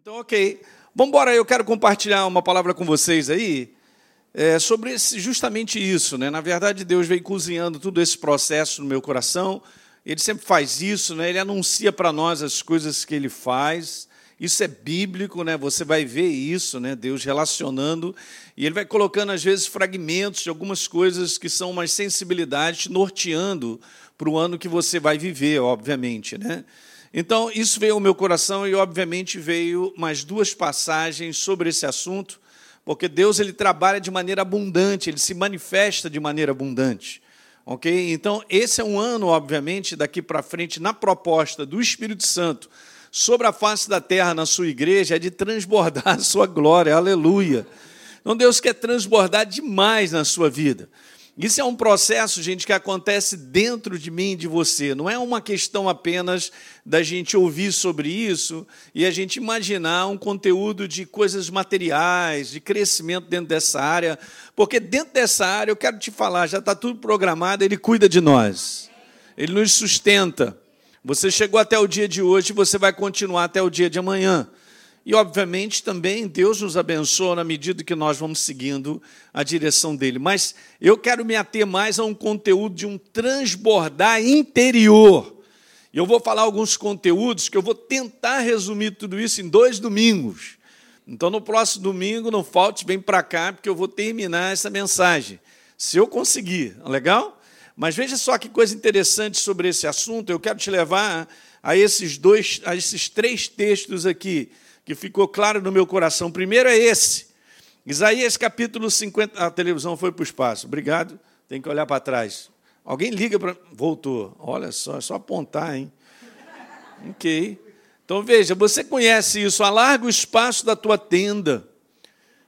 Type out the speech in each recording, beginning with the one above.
Então, ok. Vamos embora, eu quero compartilhar uma palavra com vocês aí é, sobre esse, justamente isso. Né? Na verdade, Deus veio cozinhando todo esse processo no meu coração. Ele sempre faz isso, né? ele anuncia para nós as coisas que ele faz. Isso é bíblico, né? Você vai ver isso, né? Deus relacionando e ele vai colocando às vezes fragmentos de algumas coisas que são umas sensibilidades norteando para o ano que você vai viver, obviamente, né? Então, isso veio ao meu coração e obviamente veio mais duas passagens sobre esse assunto, porque Deus ele trabalha de maneira abundante, ele se manifesta de maneira abundante. OK? Então, esse é um ano, obviamente, daqui para frente na proposta do Espírito Santo sobre a face da terra na sua igreja é de transbordar a sua glória, aleluia. Então Deus quer transbordar demais na sua vida. Isso é um processo, gente, que acontece dentro de mim e de você. Não é uma questão apenas da gente ouvir sobre isso e a gente imaginar um conteúdo de coisas materiais, de crescimento dentro dessa área, porque dentro dessa área, eu quero te falar, já está tudo programado, Ele cuida de nós, Ele nos sustenta. Você chegou até o dia de hoje, você vai continuar até o dia de amanhã. E, obviamente, também Deus nos abençoa na medida que nós vamos seguindo a direção dele. Mas eu quero me ater mais a um conteúdo de um transbordar interior. E eu vou falar alguns conteúdos que eu vou tentar resumir tudo isso em dois domingos. Então, no próximo domingo, não falte, vem para cá, porque eu vou terminar essa mensagem. Se eu conseguir, legal? Mas veja só que coisa interessante sobre esse assunto. Eu quero te levar a esses dois, a esses três textos aqui, que ficou claro no meu coração. Primeiro é esse. Isaías capítulo 50. A televisão foi para o espaço. Obrigado. Tem que olhar para trás. Alguém liga para. Voltou. Olha só, é só apontar, hein? Ok. Então veja, você conhece isso. Alarga o espaço da tua tenda.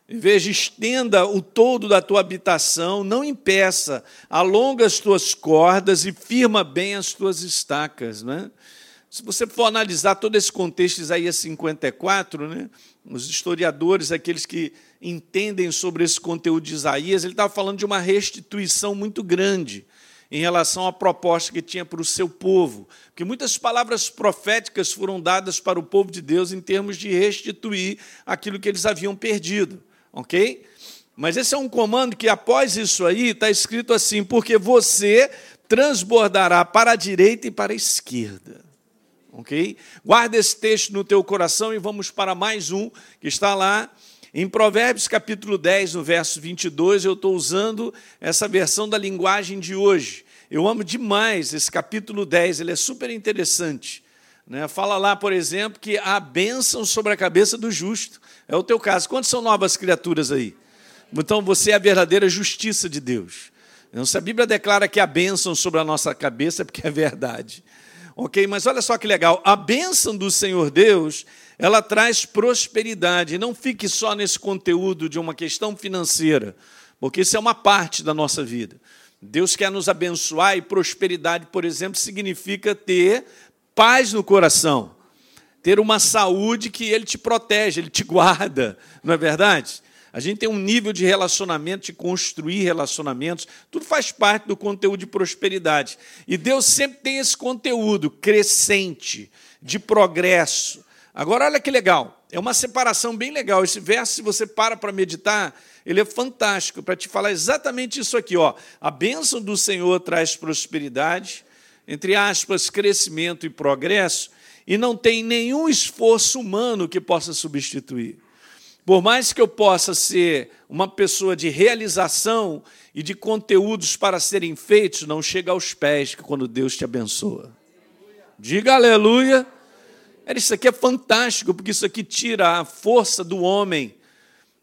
Veja, estenda o todo da tua habitação, não impeça, alonga as tuas cordas e firma bem as tuas estacas. Né? Se você for analisar todo esse contexto de Isaías 54, né, os historiadores, aqueles que entendem sobre esse conteúdo de Isaías, ele estava falando de uma restituição muito grande em relação à proposta que tinha para o seu povo. Porque muitas palavras proféticas foram dadas para o povo de Deus em termos de restituir aquilo que eles haviam perdido ok? Mas esse é um comando que, após isso aí, está escrito assim: porque você transbordará para a direita e para a esquerda. Ok? Guarda esse texto no teu coração e vamos para mais um que está lá em Provérbios capítulo 10, no verso 22. Eu estou usando essa versão da linguagem de hoje. Eu amo demais esse capítulo 10, ele é super interessante. Né? Fala lá, por exemplo, que há bênção sobre a cabeça do justo. É o teu caso. Quantas são novas criaturas aí? Então você é a verdadeira justiça de Deus. Então, se a Bíblia declara que há bênção sobre a nossa cabeça, é porque é verdade. Ok? Mas olha só que legal. A bênção do Senhor Deus, ela traz prosperidade. Não fique só nesse conteúdo de uma questão financeira, porque isso é uma parte da nossa vida. Deus quer nos abençoar e prosperidade, por exemplo, significa ter paz no coração, ter uma saúde que ele te protege, ele te guarda, não é verdade? A gente tem um nível de relacionamento, de construir relacionamentos, tudo faz parte do conteúdo de prosperidade. E Deus sempre tem esse conteúdo crescente, de progresso. Agora, olha que legal, é uma separação bem legal. Esse verso, se você para para meditar, ele é fantástico para te falar exatamente isso aqui. Ó. A bênção do Senhor traz prosperidade, entre aspas, crescimento e progresso, e não tem nenhum esforço humano que possa substituir. Por mais que eu possa ser uma pessoa de realização e de conteúdos para serem feitos, não chega aos pés quando Deus te abençoa. Diga aleluia. Isso aqui é fantástico, porque isso aqui tira a força do homem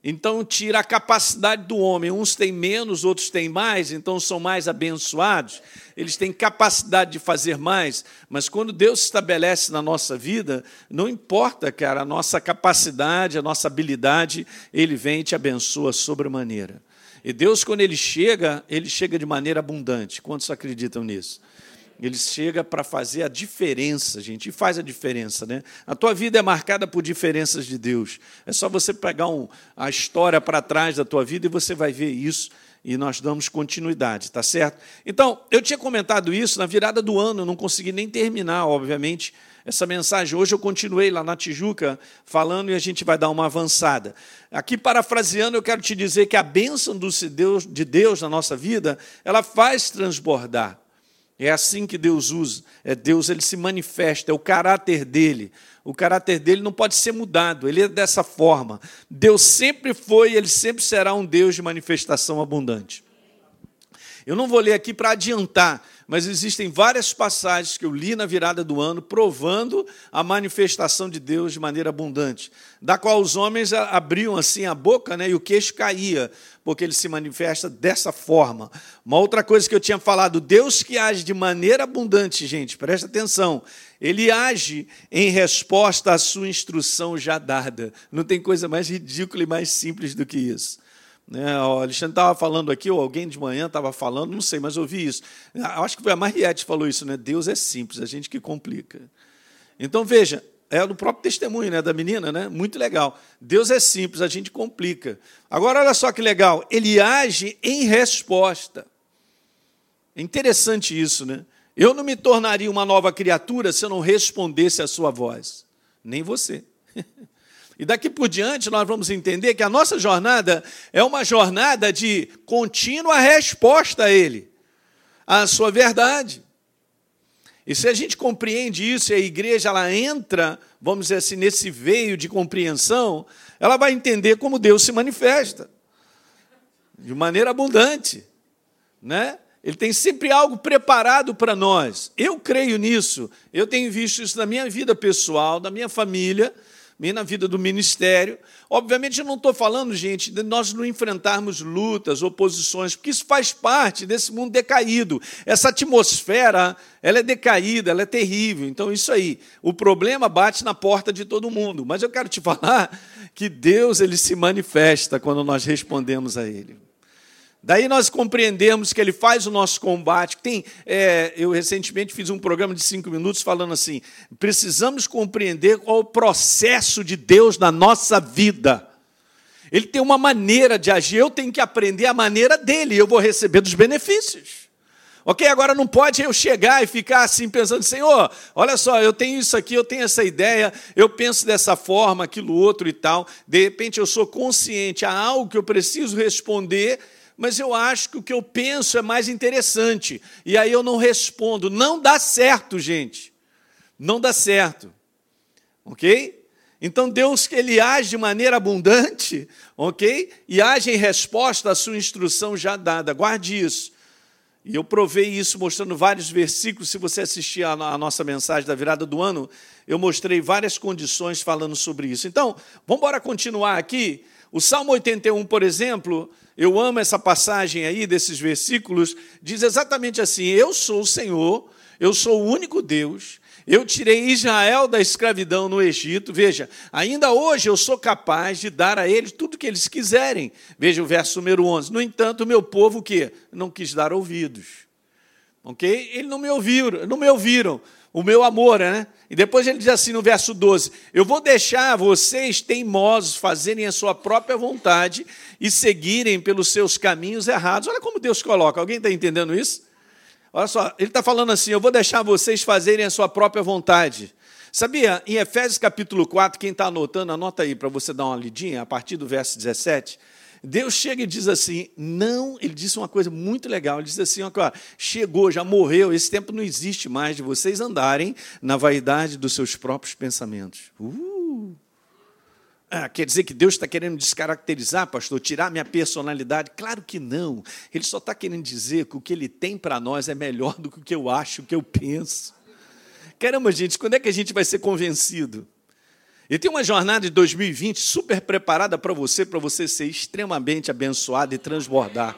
então tira a capacidade do homem. Uns têm menos, outros têm mais, então são mais abençoados. Eles têm capacidade de fazer mais, mas quando Deus estabelece na nossa vida, não importa, cara, a nossa capacidade, a nossa habilidade, ele vem e te abençoa sobremaneira. E Deus, quando ele chega, ele chega de maneira abundante. Quantos acreditam nisso? Ele chega para fazer a diferença, gente, e faz a diferença, né? A tua vida é marcada por diferenças de Deus. É só você pegar um, a história para trás da tua vida e você vai ver isso. e nós damos continuidade, tá certo? Então, eu tinha comentado isso na virada do ano, não consegui nem terminar, obviamente, essa mensagem. Hoje eu continuei lá na Tijuca falando e a gente vai dar uma avançada. Aqui, parafraseando, eu quero te dizer que a bênção de Deus na nossa vida, ela faz transbordar. É assim que Deus usa. É Deus, ele se manifesta, é o caráter dele. O caráter dele não pode ser mudado, ele é dessa forma. Deus sempre foi, ele sempre será um Deus de manifestação abundante. Eu não vou ler aqui para adiantar, mas existem várias passagens que eu li na virada do ano provando a manifestação de Deus de maneira abundante, da qual os homens abriam assim a boca né, e o queixo caía, porque ele se manifesta dessa forma. Uma outra coisa que eu tinha falado, Deus que age de maneira abundante, gente, presta atenção, ele age em resposta à sua instrução já dada. Não tem coisa mais ridícula e mais simples do que isso. Né? O Alexandre estava falando aqui, ou alguém de manhã estava falando, não sei, mas ouvi isso. Acho que foi a Mariette falou isso, né? Deus é simples, a gente que complica. Então, veja, é do próprio testemunho né, da menina, né? Muito legal. Deus é simples, a gente complica. Agora, olha só que legal, ele age em resposta. É interessante isso, né? Eu não me tornaria uma nova criatura se eu não respondesse à sua voz. Nem você. E daqui por diante nós vamos entender que a nossa jornada é uma jornada de contínua resposta a Ele, à sua verdade. E se a gente compreende isso e a igreja ela entra, vamos dizer assim, nesse veio de compreensão, ela vai entender como Deus se manifesta de maneira abundante, né? Ele tem sempre algo preparado para nós. Eu creio nisso. Eu tenho visto isso na minha vida pessoal, na minha família e na vida do ministério. Obviamente, eu não estou falando, gente, de nós não enfrentarmos lutas, oposições, porque isso faz parte desse mundo decaído. Essa atmosfera, ela é decaída, ela é terrível. Então, isso aí. O problema bate na porta de todo mundo. Mas eu quero te falar que Deus ele se manifesta quando nós respondemos a Ele. Daí nós compreendemos que ele faz o nosso combate. Tem, é, eu recentemente fiz um programa de cinco minutos falando assim: precisamos compreender qual o processo de Deus na nossa vida. Ele tem uma maneira de agir, eu tenho que aprender a maneira dele, eu vou receber dos benefícios. Ok? Agora não pode eu chegar e ficar assim pensando, Senhor, olha só, eu tenho isso aqui, eu tenho essa ideia, eu penso dessa forma, aquilo outro e tal. De repente eu sou consciente, há algo que eu preciso responder mas eu acho que o que eu penso é mais interessante. E aí eu não respondo. Não dá certo, gente. Não dá certo. Ok? Então Deus ele age de maneira abundante, ok? E age em resposta à sua instrução já dada. Guarde isso. E eu provei isso mostrando vários versículos. Se você assistir a nossa mensagem da virada do ano, eu mostrei várias condições falando sobre isso. Então, vamos continuar aqui. O Salmo 81, por exemplo, eu amo essa passagem aí desses versículos, diz exatamente assim: Eu sou o Senhor, eu sou o único Deus, eu tirei Israel da escravidão no Egito. Veja, ainda hoje eu sou capaz de dar a eles tudo que eles quiserem. Veja o verso número 11. No entanto, meu povo o quê? Não quis dar ouvidos. OK? Eles não me ouviram, não me ouviram o meu amor, né? E depois ele diz assim no verso 12: Eu vou deixar vocês teimosos fazerem a sua própria vontade e seguirem pelos seus caminhos errados. Olha como Deus coloca. Alguém está entendendo isso? Olha só, ele está falando assim: Eu vou deixar vocês fazerem a sua própria vontade. Sabia, em Efésios capítulo 4, quem está anotando, anota aí para você dar uma lidinha, a partir do verso 17. Deus chega e diz assim: não, ele disse uma coisa muito legal. Ele diz assim: ó, chegou, já morreu, esse tempo não existe mais de vocês andarem na vaidade dos seus próprios pensamentos. Uh! Ah, quer dizer que Deus está querendo descaracterizar, pastor, tirar minha personalidade? Claro que não. Ele só está querendo dizer que o que ele tem para nós é melhor do que o que eu acho, o que eu penso. Caramba, gente, quando é que a gente vai ser convencido? E tem uma jornada de 2020 super preparada para você, para você ser extremamente abençoado e transbordar.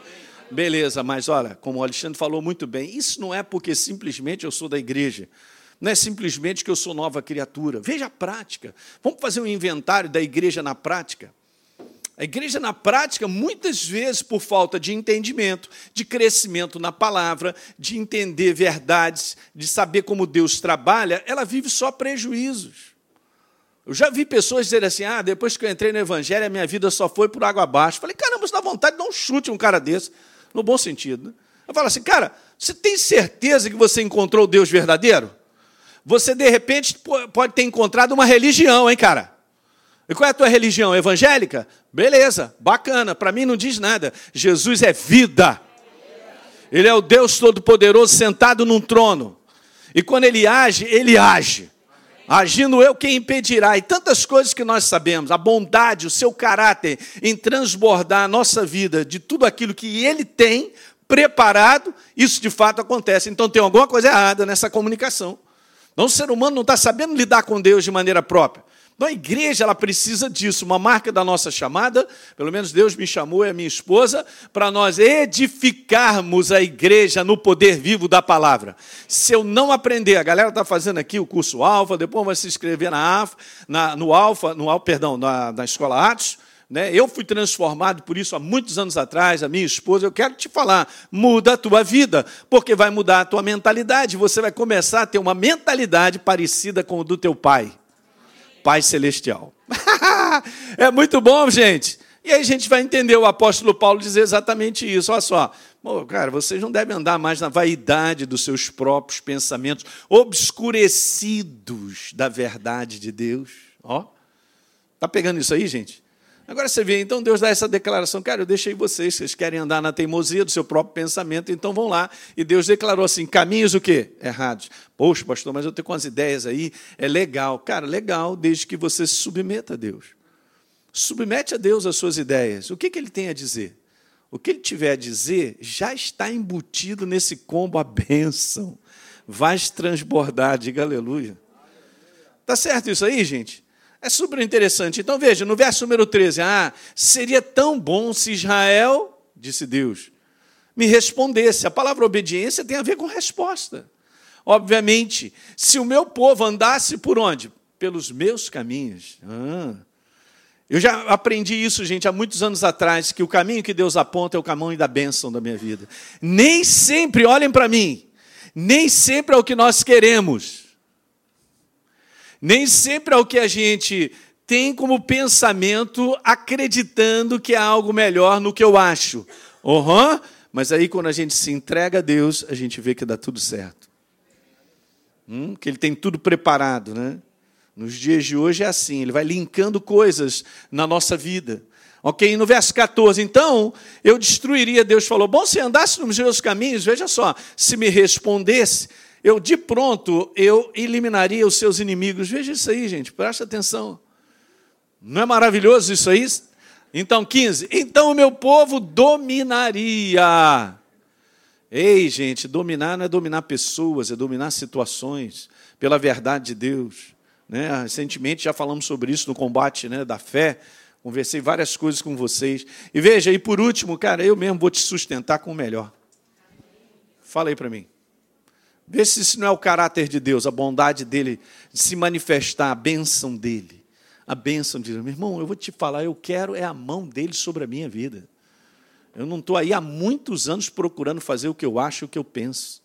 Beleza, mas olha, como o Alexandre falou muito bem, isso não é porque simplesmente eu sou da igreja. Não é simplesmente que eu sou nova criatura. Veja a prática. Vamos fazer um inventário da igreja na prática. A igreja na prática, muitas vezes, por falta de entendimento, de crescimento na palavra, de entender verdades, de saber como Deus trabalha, ela vive só prejuízos. Eu já vi pessoas dizerem assim: ah, depois que eu entrei no Evangelho, a minha vida só foi por água abaixo. Falei, caramba, você dá vontade de dar um chute um cara desse, no bom sentido. Né? Eu falo assim, cara, você tem certeza que você encontrou o Deus verdadeiro? Você, de repente, pode ter encontrado uma religião, hein, cara? E qual é a tua religião? Evangélica? Beleza, bacana. Para mim não diz nada. Jesus é vida. Ele é o Deus Todo-Poderoso sentado num trono. E quando ele age, ele age. Agindo eu, quem impedirá? E tantas coisas que nós sabemos, a bondade, o seu caráter em transbordar a nossa vida de tudo aquilo que ele tem preparado, isso de fato acontece. Então tem alguma coisa errada nessa comunicação. Então o ser humano não está sabendo lidar com Deus de maneira própria. Então a igreja ela precisa disso, uma marca da nossa chamada, pelo menos Deus me chamou e a minha esposa, para nós edificarmos a igreja no poder vivo da palavra. Se eu não aprender, a galera está fazendo aqui o curso Alfa, depois vai se inscrever na, AF, na no Alfa, no perdão, na, na Escola Atos, né? Eu fui transformado por isso há muitos anos atrás, a minha esposa. Eu quero te falar, muda a tua vida, porque vai mudar a tua mentalidade. Você vai começar a ter uma mentalidade parecida com o do teu pai. Pai Celestial. é muito bom, gente. E aí a gente vai entender o apóstolo Paulo dizer exatamente isso. Olha só, cara, vocês não devem andar mais na vaidade dos seus próprios pensamentos, obscurecidos da verdade de Deus. Ó, tá pegando isso aí, gente? Agora você vê, então Deus dá essa declaração, cara, eu deixei vocês, vocês querem andar na teimosia do seu próprio pensamento, então vão lá. E Deus declarou assim: caminhos o quê? Errados. Poxa, pastor, mas eu tenho com as ideias aí, é legal. Cara, legal, desde que você se submeta a Deus. Submete a Deus as suas ideias. O que, que ele tem a dizer? O que ele tiver a dizer já está embutido nesse combo a bênção. Vai transbordar, diga aleluia. Tá certo isso aí, gente? É super interessante. Então veja, no verso número 13, ah, seria tão bom se Israel, disse Deus, me respondesse. A palavra obediência tem a ver com resposta. Obviamente, se o meu povo andasse por onde? Pelos meus caminhos. Ah. Eu já aprendi isso, gente, há muitos anos atrás, que o caminho que Deus aponta é o caminho da bênção da minha vida. Nem sempre, olhem para mim, nem sempre é o que nós queremos. Nem sempre é o que a gente tem como pensamento, acreditando que há algo melhor no que eu acho. Uhum. Mas aí, quando a gente se entrega a Deus, a gente vê que dá tudo certo. Hum? Que Ele tem tudo preparado, né? Nos dias de hoje é assim, Ele vai linkando coisas na nossa vida. Ok? No verso 14, então, eu destruiria, Deus falou, bom, se andasse nos meus caminhos, veja só, se me respondesse, eu de pronto eu eliminaria os seus inimigos. Veja isso aí, gente, presta atenção. Não é maravilhoso isso aí? Então, 15. Então o meu povo dominaria. Ei, gente, dominar não é dominar pessoas, é dominar situações pela verdade de Deus. Né? Recentemente já falamos sobre isso no combate né, da fé. Conversei várias coisas com vocês. E veja, e por último, cara, eu mesmo vou te sustentar com o melhor. Fala aí para mim. Vê se isso não é o caráter de Deus, a bondade dele de se manifestar, a bênção dele. A bênção de Deus. Meu irmão, eu vou te falar, eu quero é a mão dele sobre a minha vida. Eu não estou aí há muitos anos procurando fazer o que eu acho, o que eu penso.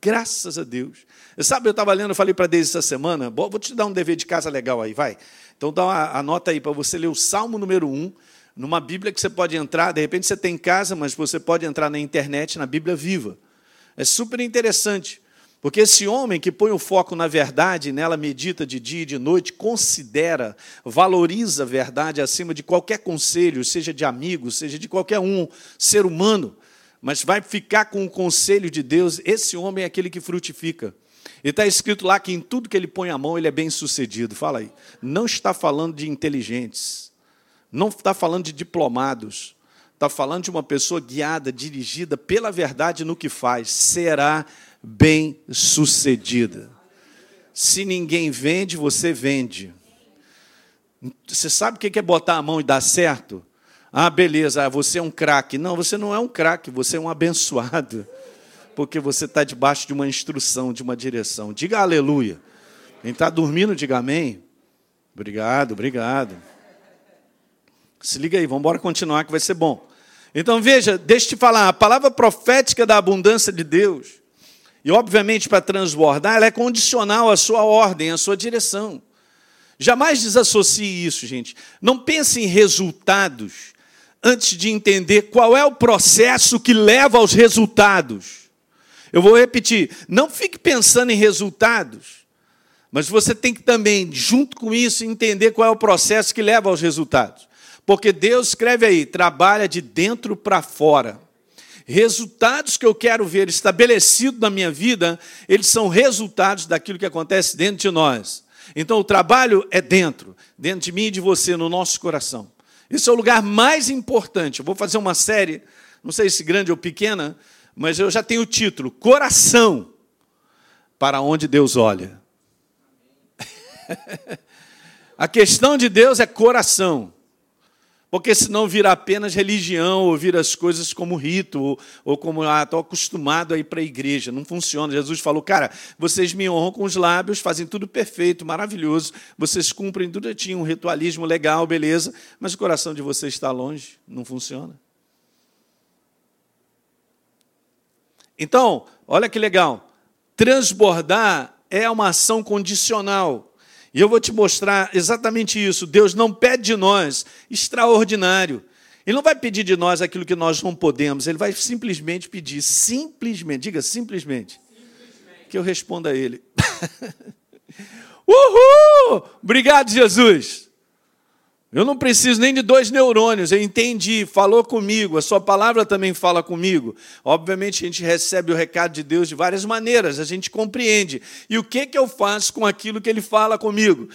Graças a Deus. Eu, sabe, eu estava lendo, eu falei para Deus essa semana, vou te dar um dever de casa legal aí, vai. Então dá uma, anota aí para você ler o Salmo número 1, numa Bíblia que você pode entrar, de repente você tem em casa, mas você pode entrar na internet, na Bíblia viva. É super interessante. Porque esse homem que põe o foco na verdade, nela medita de dia e de noite, considera, valoriza a verdade acima de qualquer conselho, seja de amigo, seja de qualquer um ser humano, mas vai ficar com o conselho de Deus, esse homem é aquele que frutifica. E está escrito lá que em tudo que ele põe a mão, ele é bem sucedido. Fala aí. Não está falando de inteligentes, não está falando de diplomados, está falando de uma pessoa guiada, dirigida pela verdade no que faz. Será bem-sucedida. Se ninguém vende, você vende. Você sabe o que é botar a mão e dar certo? Ah, beleza, ah, você é um craque. Não, você não é um craque, você é um abençoado. Porque você está debaixo de uma instrução, de uma direção. Diga aleluia. Quem está dormindo, diga amém. Obrigado, obrigado. Se liga aí, vamos embora continuar que vai ser bom. Então veja, deixa eu te falar, a palavra profética da abundância de Deus e, obviamente, para transbordar, ela é condicional à sua ordem, à sua direção. Jamais desassocie isso, gente. Não pense em resultados antes de entender qual é o processo que leva aos resultados. Eu vou repetir: não fique pensando em resultados, mas você tem que também, junto com isso, entender qual é o processo que leva aos resultados. Porque Deus escreve aí: trabalha de dentro para fora. Resultados que eu quero ver estabelecidos na minha vida, eles são resultados daquilo que acontece dentro de nós. Então o trabalho é dentro, dentro de mim e de você, no nosso coração. Esse é o lugar mais importante. Eu vou fazer uma série, não sei se grande ou pequena, mas eu já tenho o título: Coração para onde Deus olha. A questão de Deus é coração. Porque senão vira apenas religião, ou vira as coisas como rito, ou, ou como, ah, acostumado a ir para a igreja. Não funciona. Jesus falou, cara, vocês me honram com os lábios, fazem tudo perfeito, maravilhoso, vocês cumprem tudo, tinha um ritualismo legal, beleza, mas o coração de vocês está longe, não funciona. Então, olha que legal. Transbordar é uma ação condicional. E eu vou te mostrar exatamente isso. Deus não pede de nós extraordinário. Ele não vai pedir de nós aquilo que nós não podemos. Ele vai simplesmente pedir, simplesmente, diga simplesmente, simplesmente. que eu responda a Ele. Uhul! Obrigado, Jesus. Eu não preciso nem de dois neurônios, eu entendi, falou comigo, a sua palavra também fala comigo. Obviamente a gente recebe o recado de Deus de várias maneiras, a gente compreende. E o que, que eu faço com aquilo que ele fala comigo?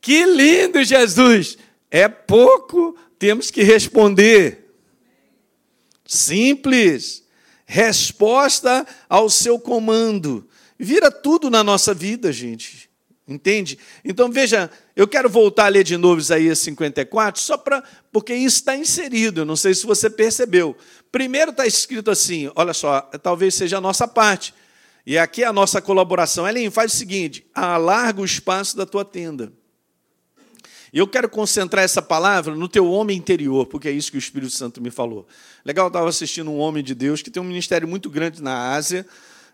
Que lindo, Jesus! É pouco, temos que responder. Simples. Resposta ao seu comando. Vira tudo na nossa vida, gente. Entende? Então veja, eu quero voltar a ler de novo Isaías 54, só para. porque isso está inserido, eu não sei se você percebeu. Primeiro está escrito assim: olha só, talvez seja a nossa parte. E aqui a nossa colaboração. Ellen, faz o seguinte: alarga o espaço da tua tenda. E eu quero concentrar essa palavra no teu homem interior, porque é isso que o Espírito Santo me falou. Legal, eu estava assistindo um homem de Deus que tem um ministério muito grande na Ásia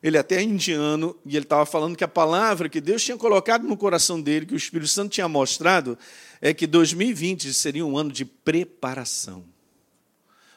ele até é indiano, e ele estava falando que a palavra que Deus tinha colocado no coração dele, que o Espírito Santo tinha mostrado, é que 2020 seria um ano de preparação.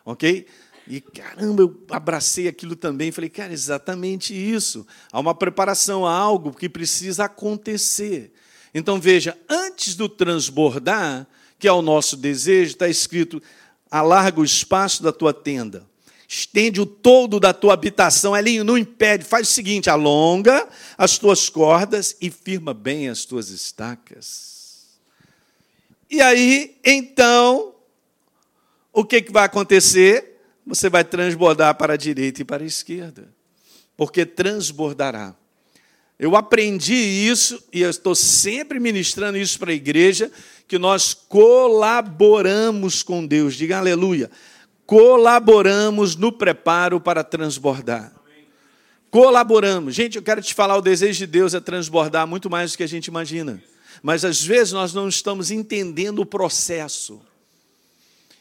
Ok? E caramba, eu abracei aquilo também. Falei, cara, exatamente isso. Há uma preparação, há algo que precisa acontecer. Então veja, antes do transbordar, que é o nosso desejo, está escrito: alarga o espaço da tua tenda estende o todo da tua habitação, Elinho, não impede, faz o seguinte, alonga as tuas cordas e firma bem as tuas estacas. E aí, então, o que, que vai acontecer? Você vai transbordar para a direita e para a esquerda, porque transbordará. Eu aprendi isso e eu estou sempre ministrando isso para a igreja, que nós colaboramos com Deus. Diga aleluia colaboramos no preparo para transbordar. Colaboramos. Gente, eu quero te falar, o desejo de Deus é transbordar muito mais do que a gente imagina. Mas às vezes nós não estamos entendendo o processo.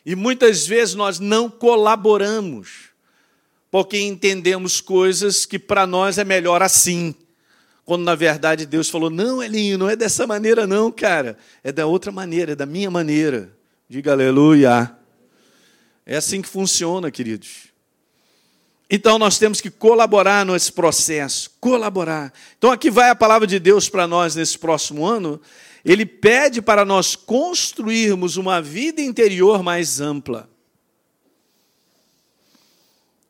E muitas vezes nós não colaboramos, porque entendemos coisas que para nós é melhor assim. Quando na verdade Deus falou: Não, Elinho, não é dessa maneira, não, cara. É da outra maneira, é da minha maneira. Diga aleluia. É assim que funciona, queridos. Então nós temos que colaborar nesse processo, colaborar. Então aqui vai a palavra de Deus para nós nesse próximo ano. Ele pede para nós construirmos uma vida interior mais ampla.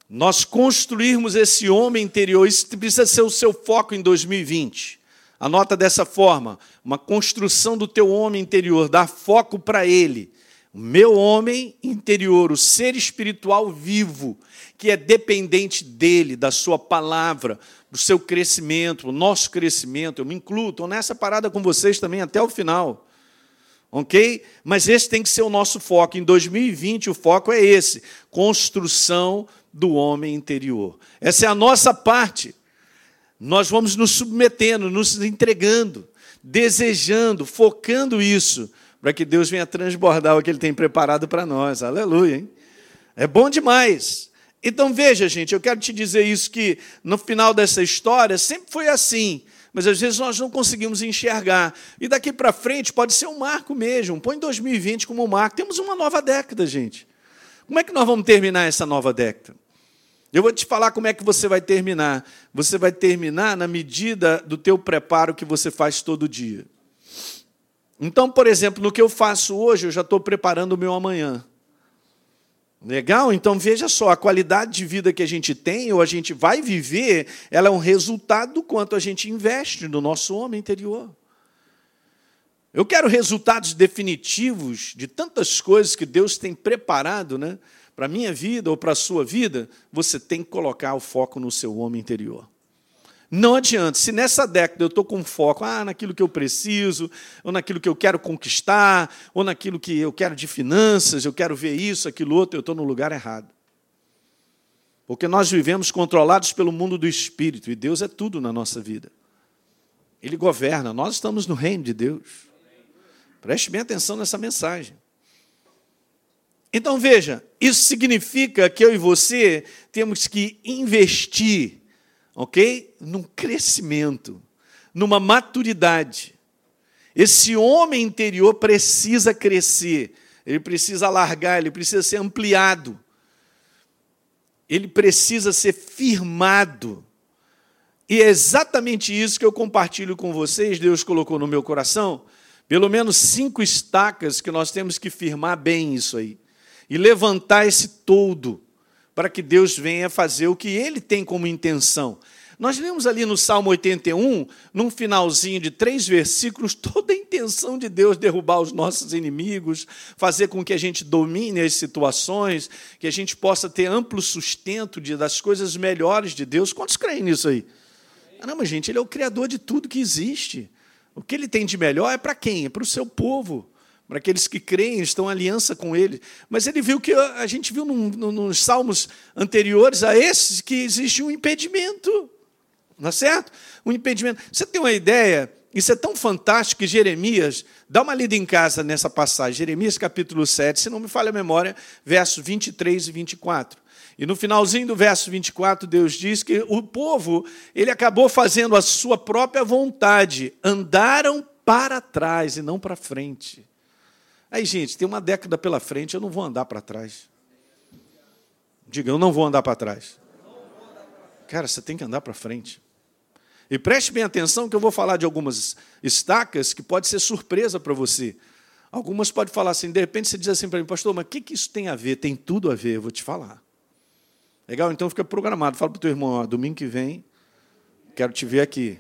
Nós construirmos esse homem interior, isso precisa ser o seu foco em 2020. Anota dessa forma: uma construção do teu homem interior, dar foco para ele o meu homem interior, o ser espiritual vivo, que é dependente dele, da sua palavra, do seu crescimento, o nosso crescimento. Eu me incluo, estou nessa parada com vocês também até o final. Ok? Mas esse tem que ser o nosso foco. Em 2020, o foco é esse: construção do homem interior. Essa é a nossa parte. Nós vamos nos submetendo, nos entregando, desejando, focando isso para que Deus venha transbordar o que Ele tem preparado para nós. Aleluia, hein? É bom demais. Então veja, gente, eu quero te dizer isso que no final dessa história sempre foi assim. mas às vezes nós não conseguimos enxergar. E daqui para frente pode ser um marco mesmo. Põe 2020 como um marco. Temos uma nova década, gente. Como é que nós vamos terminar essa nova década? Eu vou te falar como é que você vai terminar. Você vai terminar na medida do teu preparo que você faz todo dia. Então, por exemplo, no que eu faço hoje, eu já estou preparando o meu amanhã. Legal? Então veja só, a qualidade de vida que a gente tem, ou a gente vai viver, ela é um resultado do quanto a gente investe no nosso homem interior. Eu quero resultados definitivos de tantas coisas que Deus tem preparado né, para a minha vida ou para a sua vida, você tem que colocar o foco no seu homem interior. Não adianta. Se nessa década eu estou com foco ah, naquilo que eu preciso, ou naquilo que eu quero conquistar, ou naquilo que eu quero de finanças, eu quero ver isso, aquilo outro, eu estou no lugar errado. Porque nós vivemos controlados pelo mundo do espírito, e Deus é tudo na nossa vida. Ele governa, nós estamos no reino de Deus. Preste bem atenção nessa mensagem. Então veja, isso significa que eu e você temos que investir ok? Num crescimento, numa maturidade. Esse homem interior precisa crescer, ele precisa alargar, ele precisa ser ampliado, ele precisa ser firmado. E é exatamente isso que eu compartilho com vocês, Deus colocou no meu coração, pelo menos cinco estacas que nós temos que firmar bem isso aí. E levantar esse todo para que Deus venha fazer o que ele tem como intenção. Nós lemos ali no Salmo 81, num finalzinho de três versículos, toda a intenção de Deus derrubar os nossos inimigos, fazer com que a gente domine as situações, que a gente possa ter amplo sustento de, das coisas melhores de Deus. Quantos creem nisso aí? Caramba, gente, Ele é o Criador de tudo que existe. O que Ele tem de melhor é para quem? É para o seu povo para aqueles que creem, estão em aliança com ele. Mas ele viu que a gente viu num, nos salmos anteriores a esses que existe um impedimento. Não é certo? Um impedimento. Você tem uma ideia? Isso é tão fantástico que Jeremias, dá uma lida em casa nessa passagem, Jeremias capítulo 7, se não me falha a memória, versos 23 e 24. E no finalzinho do verso 24, Deus diz que o povo, ele acabou fazendo a sua própria vontade, andaram para trás e não para frente. Aí, gente, tem uma década pela frente, eu não vou andar para trás. Diga, eu não vou andar para trás. Cara, você tem que andar para frente. E preste bem atenção que eu vou falar de algumas estacas que pode ser surpresa para você. Algumas podem falar assim, de repente você diz assim para mim, pastor, mas o que, que isso tem a ver? Tem tudo a ver, eu vou te falar. Legal? Então fica programado. Fala para o teu irmão, ó, domingo que vem, quero te ver aqui.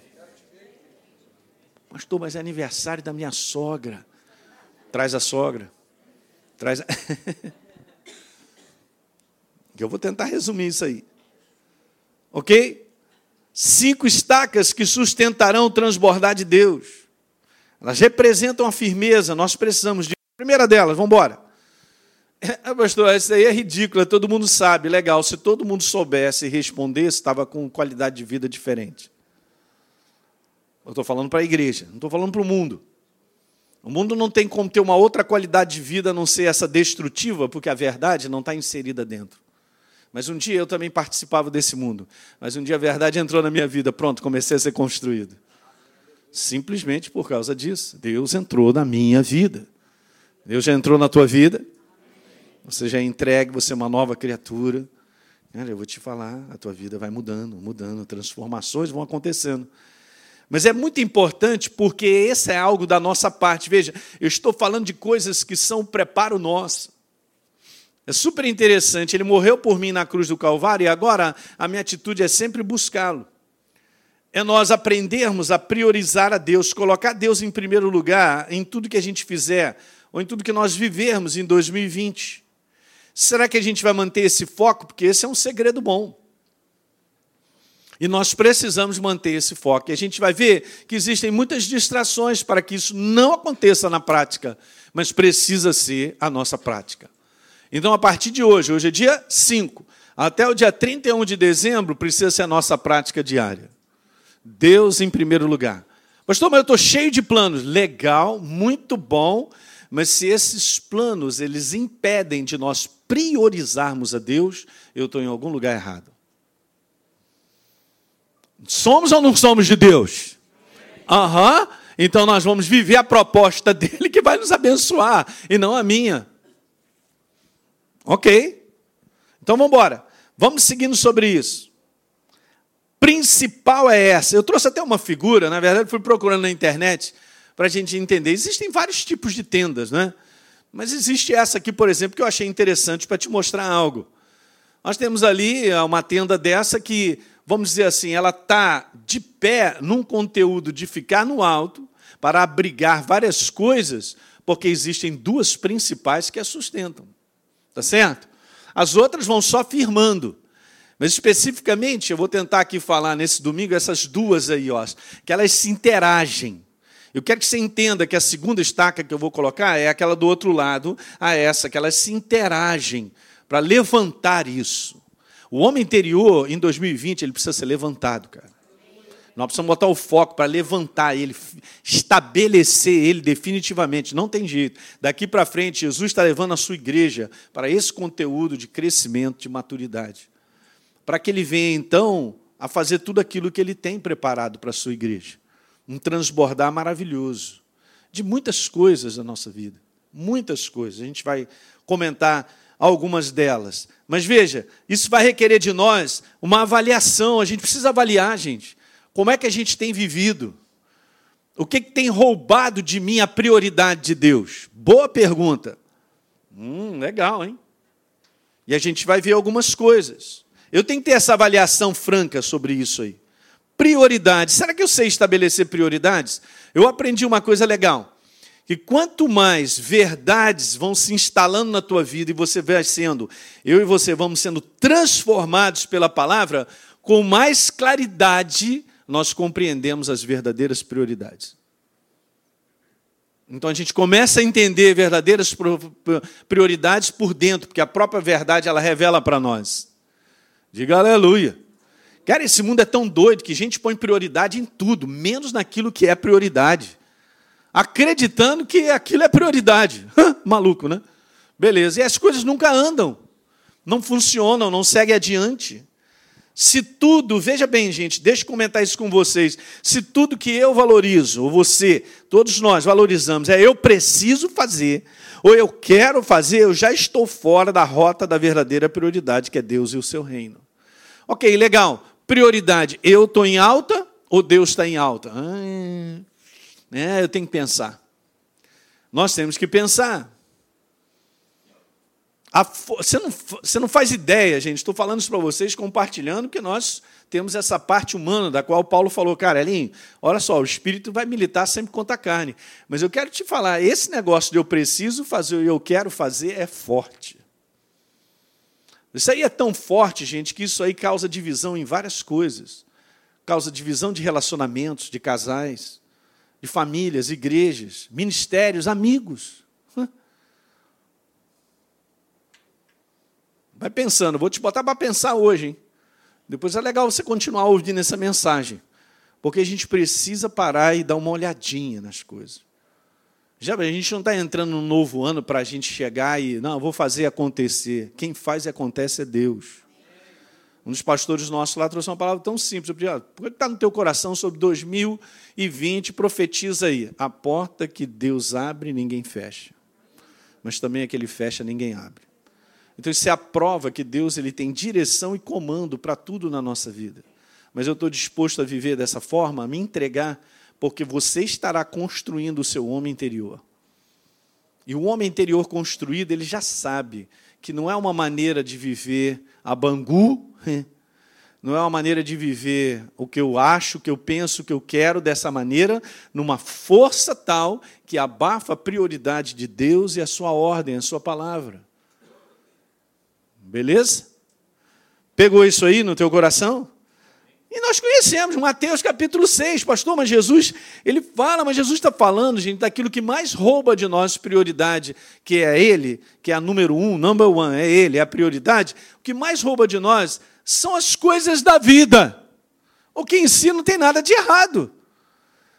Pastor, mas é aniversário da minha sogra. Traz a sogra. Traz. Eu vou tentar resumir isso aí. Ok? Cinco estacas que sustentarão o transbordar de Deus. Elas representam a firmeza, nós precisamos de. primeira delas, vamos embora. É, pastor, isso aí é ridículo, todo mundo sabe, legal. Se todo mundo soubesse e respondesse, estava com qualidade de vida diferente. Eu estou falando para a igreja, não estou falando para o mundo. O mundo não tem como ter uma outra qualidade de vida a não ser essa destrutiva, porque a verdade não está inserida dentro. Mas um dia eu também participava desse mundo. Mas um dia a verdade entrou na minha vida. Pronto, comecei a ser construído. Simplesmente por causa disso. Deus entrou na minha vida. Deus já entrou na tua vida. Você já é entregue, você é uma nova criatura. Olha, eu vou te falar, a tua vida vai mudando, mudando, transformações vão acontecendo. Mas é muito importante porque esse é algo da nossa parte. Veja, eu estou falando de coisas que são preparo nosso. É super interessante. Ele morreu por mim na cruz do Calvário e agora a minha atitude é sempre buscá-lo. É nós aprendermos a priorizar a Deus, colocar Deus em primeiro lugar em tudo que a gente fizer, ou em tudo que nós vivermos em 2020. Será que a gente vai manter esse foco? Porque esse é um segredo bom. E nós precisamos manter esse foco. E a gente vai ver que existem muitas distrações para que isso não aconteça na prática, mas precisa ser a nossa prática. Então, a partir de hoje, hoje é dia 5, até o dia 31 de dezembro, precisa ser a nossa prática diária. Deus em primeiro lugar. Pastor, mas eu estou cheio de planos. Legal, muito bom, mas se esses planos eles impedem de nós priorizarmos a Deus, eu estou em algum lugar errado. Somos ou não somos de Deus? Aham. Uhum. Então nós vamos viver a proposta dele que vai nos abençoar e não a minha. Ok? Então vamos embora. Vamos seguindo sobre isso. Principal é essa. Eu trouxe até uma figura, na verdade, fui procurando na internet para a gente entender. Existem vários tipos de tendas, né? Mas existe essa aqui, por exemplo, que eu achei interessante para te mostrar algo. Nós temos ali uma tenda dessa que, vamos dizer assim, ela está de pé num conteúdo de ficar no alto para abrigar várias coisas, porque existem duas principais que a sustentam. Tá certo? As outras vão só firmando. Mas especificamente, eu vou tentar aqui falar nesse domingo essas duas aí, ó, que elas se interagem. Eu quero que você entenda que a segunda estaca que eu vou colocar é aquela do outro lado a essa, que elas se interagem para levantar isso. O homem interior, em 2020, ele precisa ser levantado, cara. Nós precisamos botar o foco para levantar ele, estabelecer ele definitivamente. Não tem jeito. Daqui para frente, Jesus está levando a sua igreja para esse conteúdo de crescimento, de maturidade. Para que ele venha, então, a fazer tudo aquilo que ele tem preparado para a sua igreja um transbordar maravilhoso de muitas coisas da nossa vida. Muitas coisas. A gente vai comentar algumas delas. Mas veja, isso vai requerer de nós uma avaliação. A gente precisa avaliar, gente. Como é que a gente tem vivido? O que, que tem roubado de mim a prioridade de Deus? Boa pergunta. Hum, legal, hein? E a gente vai ver algumas coisas. Eu tenho que ter essa avaliação franca sobre isso aí. Prioridades. Será que eu sei estabelecer prioridades? Eu aprendi uma coisa legal. Que quanto mais verdades vão se instalando na tua vida e você vai sendo, eu e você vamos sendo transformados pela palavra, com mais claridade nós compreendemos as verdadeiras prioridades. Então a gente começa a entender verdadeiras prioridades por dentro, porque a própria verdade ela revela para nós. Diga aleluia. Cara, esse mundo é tão doido que a gente põe prioridade em tudo, menos naquilo que é prioridade. Acreditando que aquilo é prioridade. Maluco, né? Beleza. E as coisas nunca andam, não funcionam, não seguem adiante. Se tudo, veja bem, gente, deixa eu comentar isso com vocês. Se tudo que eu valorizo, ou você, todos nós valorizamos, é eu preciso fazer, ou eu quero fazer, eu já estou fora da rota da verdadeira prioridade, que é Deus e o seu reino. Ok, legal prioridade, eu estou em alta ou Deus está em alta? Ah, eu tenho que pensar. Nós temos que pensar. A, você, não, você não faz ideia, gente. Estou falando isso para vocês, compartilhando, que nós temos essa parte humana, da qual Paulo falou, cara, Elinho, olha só, o espírito vai militar sempre contra a carne. Mas eu quero te falar, esse negócio de eu preciso fazer e eu quero fazer é forte. Isso aí é tão forte, gente, que isso aí causa divisão em várias coisas. Causa divisão de relacionamentos, de casais, de famílias, igrejas, ministérios, amigos. Vai pensando, vou te botar para pensar hoje, hein? Depois é legal você continuar ouvindo essa mensagem, porque a gente precisa parar e dar uma olhadinha nas coisas. Já a gente não está entrando num novo ano para a gente chegar e, não, vou fazer acontecer. Quem faz e acontece é Deus. Um dos pastores nossos lá trouxe uma palavra tão simples. Eu pedi, por que está no teu coração sobre 2020? Profetiza aí. A porta que Deus abre, ninguém fecha. Mas também a que ele fecha, ninguém abre. Então isso é a prova que Deus ele tem direção e comando para tudo na nossa vida. Mas eu estou disposto a viver dessa forma, a me entregar porque você estará construindo o seu homem interior. E o homem interior construído, ele já sabe que não é uma maneira de viver a bangu, não é uma maneira de viver o que eu acho, o que eu penso, o que eu quero dessa maneira, numa força tal que abafa a prioridade de Deus e a sua ordem, a sua palavra. Beleza? Pegou isso aí no teu coração? E nós conhecemos Mateus capítulo 6, pastor, mas Jesus, ele fala, mas Jesus está falando, gente, daquilo que mais rouba de nós prioridade, que é Ele, que é a número um, number one, é Ele, é a prioridade. O que mais rouba de nós são as coisas da vida. O que em si não tem nada de errado.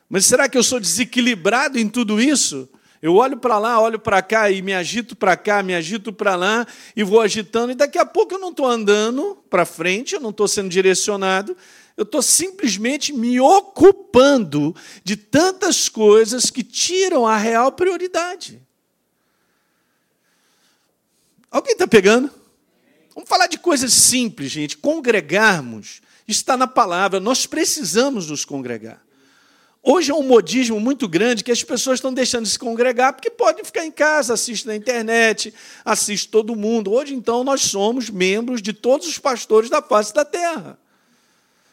Mas será que eu sou desequilibrado em tudo isso? Eu olho para lá, olho para cá e me agito para cá, me agito para lá e vou agitando, e daqui a pouco eu não estou andando para frente, eu não estou sendo direcionado, eu estou simplesmente me ocupando de tantas coisas que tiram a real prioridade. Alguém está pegando? Vamos falar de coisas simples, gente. Congregarmos está na palavra, nós precisamos nos congregar. Hoje é um modismo muito grande que as pessoas estão deixando de se congregar porque podem ficar em casa, assistem na internet, assiste todo mundo. Hoje, então, nós somos membros de todos os pastores da face da terra.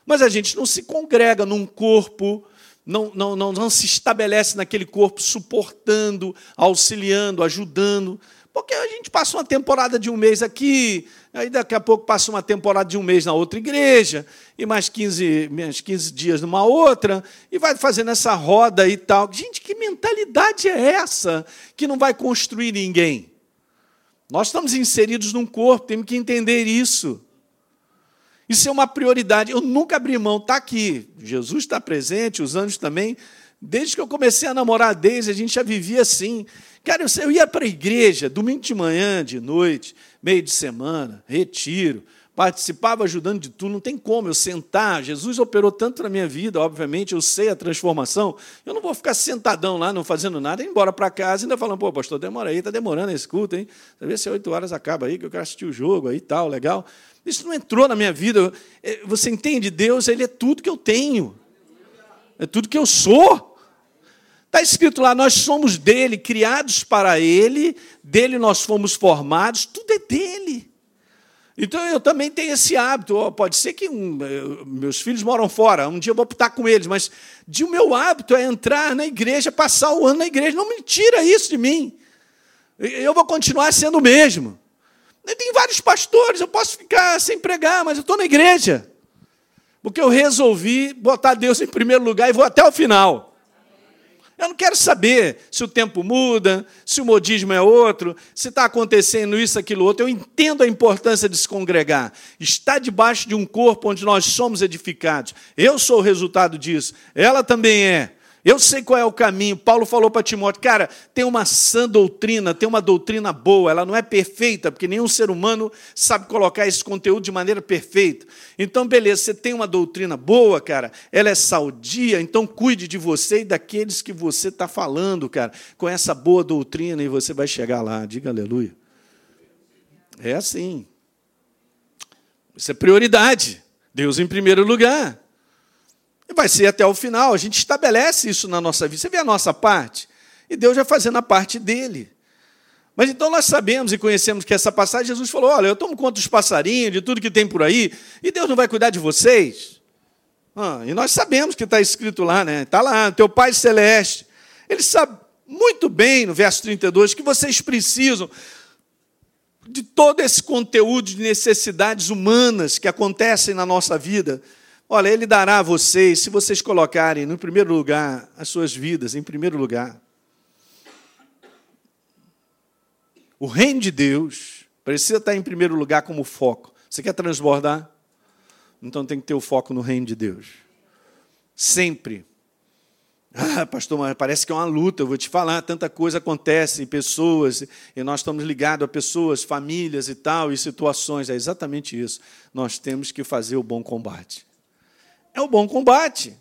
Mas a gente não se congrega num corpo, não, não, não, não se estabelece naquele corpo suportando, auxiliando, ajudando. Porque a gente passa uma temporada de um mês aqui, aí daqui a pouco passa uma temporada de um mês na outra igreja, e mais 15, mais 15 dias numa outra, e vai fazendo essa roda e tal. Gente, que mentalidade é essa que não vai construir ninguém? Nós estamos inseridos num corpo, temos que entender isso. Isso é uma prioridade. Eu nunca abri mão, está aqui. Jesus está presente, os anjos também. Desde que eu comecei a namorar desde a gente já vivia assim. Cara, eu ia para a igreja, domingo de manhã, de noite, meio de semana, retiro, participava ajudando de tudo, não tem como eu sentar. Jesus operou tanto na minha vida, obviamente, eu sei a transformação. Eu não vou ficar sentadão lá, não fazendo nada, ir embora para casa, ainda falando, pô, pastor, demora aí, está demorando esse culto, hein? Talvez se oito horas acaba aí, que eu quero assistir o jogo aí tal, legal. Isso não entrou na minha vida. É, você entende? Deus, Ele é tudo que eu tenho, é tudo que eu sou. Está escrito lá, nós somos dele, criados para ele, dele nós fomos formados, tudo é dele. Então eu também tenho esse hábito. Pode ser que um, meus filhos moram fora, um dia eu vou estar com eles, mas de o meu hábito é entrar na igreja, passar o ano na igreja. Não me tira isso de mim. Eu vou continuar sendo o mesmo. Tem vários pastores, eu posso ficar sem pregar, mas eu estou na igreja. Porque eu resolvi botar Deus em primeiro lugar e vou até o final. Eu não quero saber se o tempo muda, se o modismo é outro, se está acontecendo isso, aquilo, outro. Eu entendo a importância de se congregar. Está debaixo de um corpo onde nós somos edificados. Eu sou o resultado disso. Ela também é. Eu sei qual é o caminho. Paulo falou para Timóteo, cara, tem uma sã doutrina, tem uma doutrina boa, ela não é perfeita, porque nenhum ser humano sabe colocar esse conteúdo de maneira perfeita. Então, beleza, você tem uma doutrina boa, cara, ela é saudia, então cuide de você e daqueles que você está falando, cara, com essa boa doutrina e você vai chegar lá. Diga aleluia. É assim. Isso é prioridade. Deus em primeiro lugar. E vai ser até o final. A gente estabelece isso na nossa vida. Você vê a nossa parte? E Deus vai fazendo a parte dele. Mas então nós sabemos e conhecemos que essa passagem, Jesus falou: Olha, eu tomo conta dos passarinhos, de tudo que tem por aí, e Deus não vai cuidar de vocês? Ah, e nós sabemos que está escrito lá, né? Está lá, teu Pai Celeste. Ele sabe muito bem, no verso 32, que vocês precisam de todo esse conteúdo de necessidades humanas que acontecem na nossa vida Olha, Ele dará a vocês, se vocês colocarem no primeiro lugar as suas vidas, em primeiro lugar. O reino de Deus precisa estar em primeiro lugar como foco. Você quer transbordar? Então tem que ter o foco no reino de Deus. Sempre. Ah, pastor, mas parece que é uma luta. Eu vou te falar, tanta coisa acontece, pessoas, e nós estamos ligados a pessoas, famílias e tal, e situações. É exatamente isso. Nós temos que fazer o bom combate é o bom combate.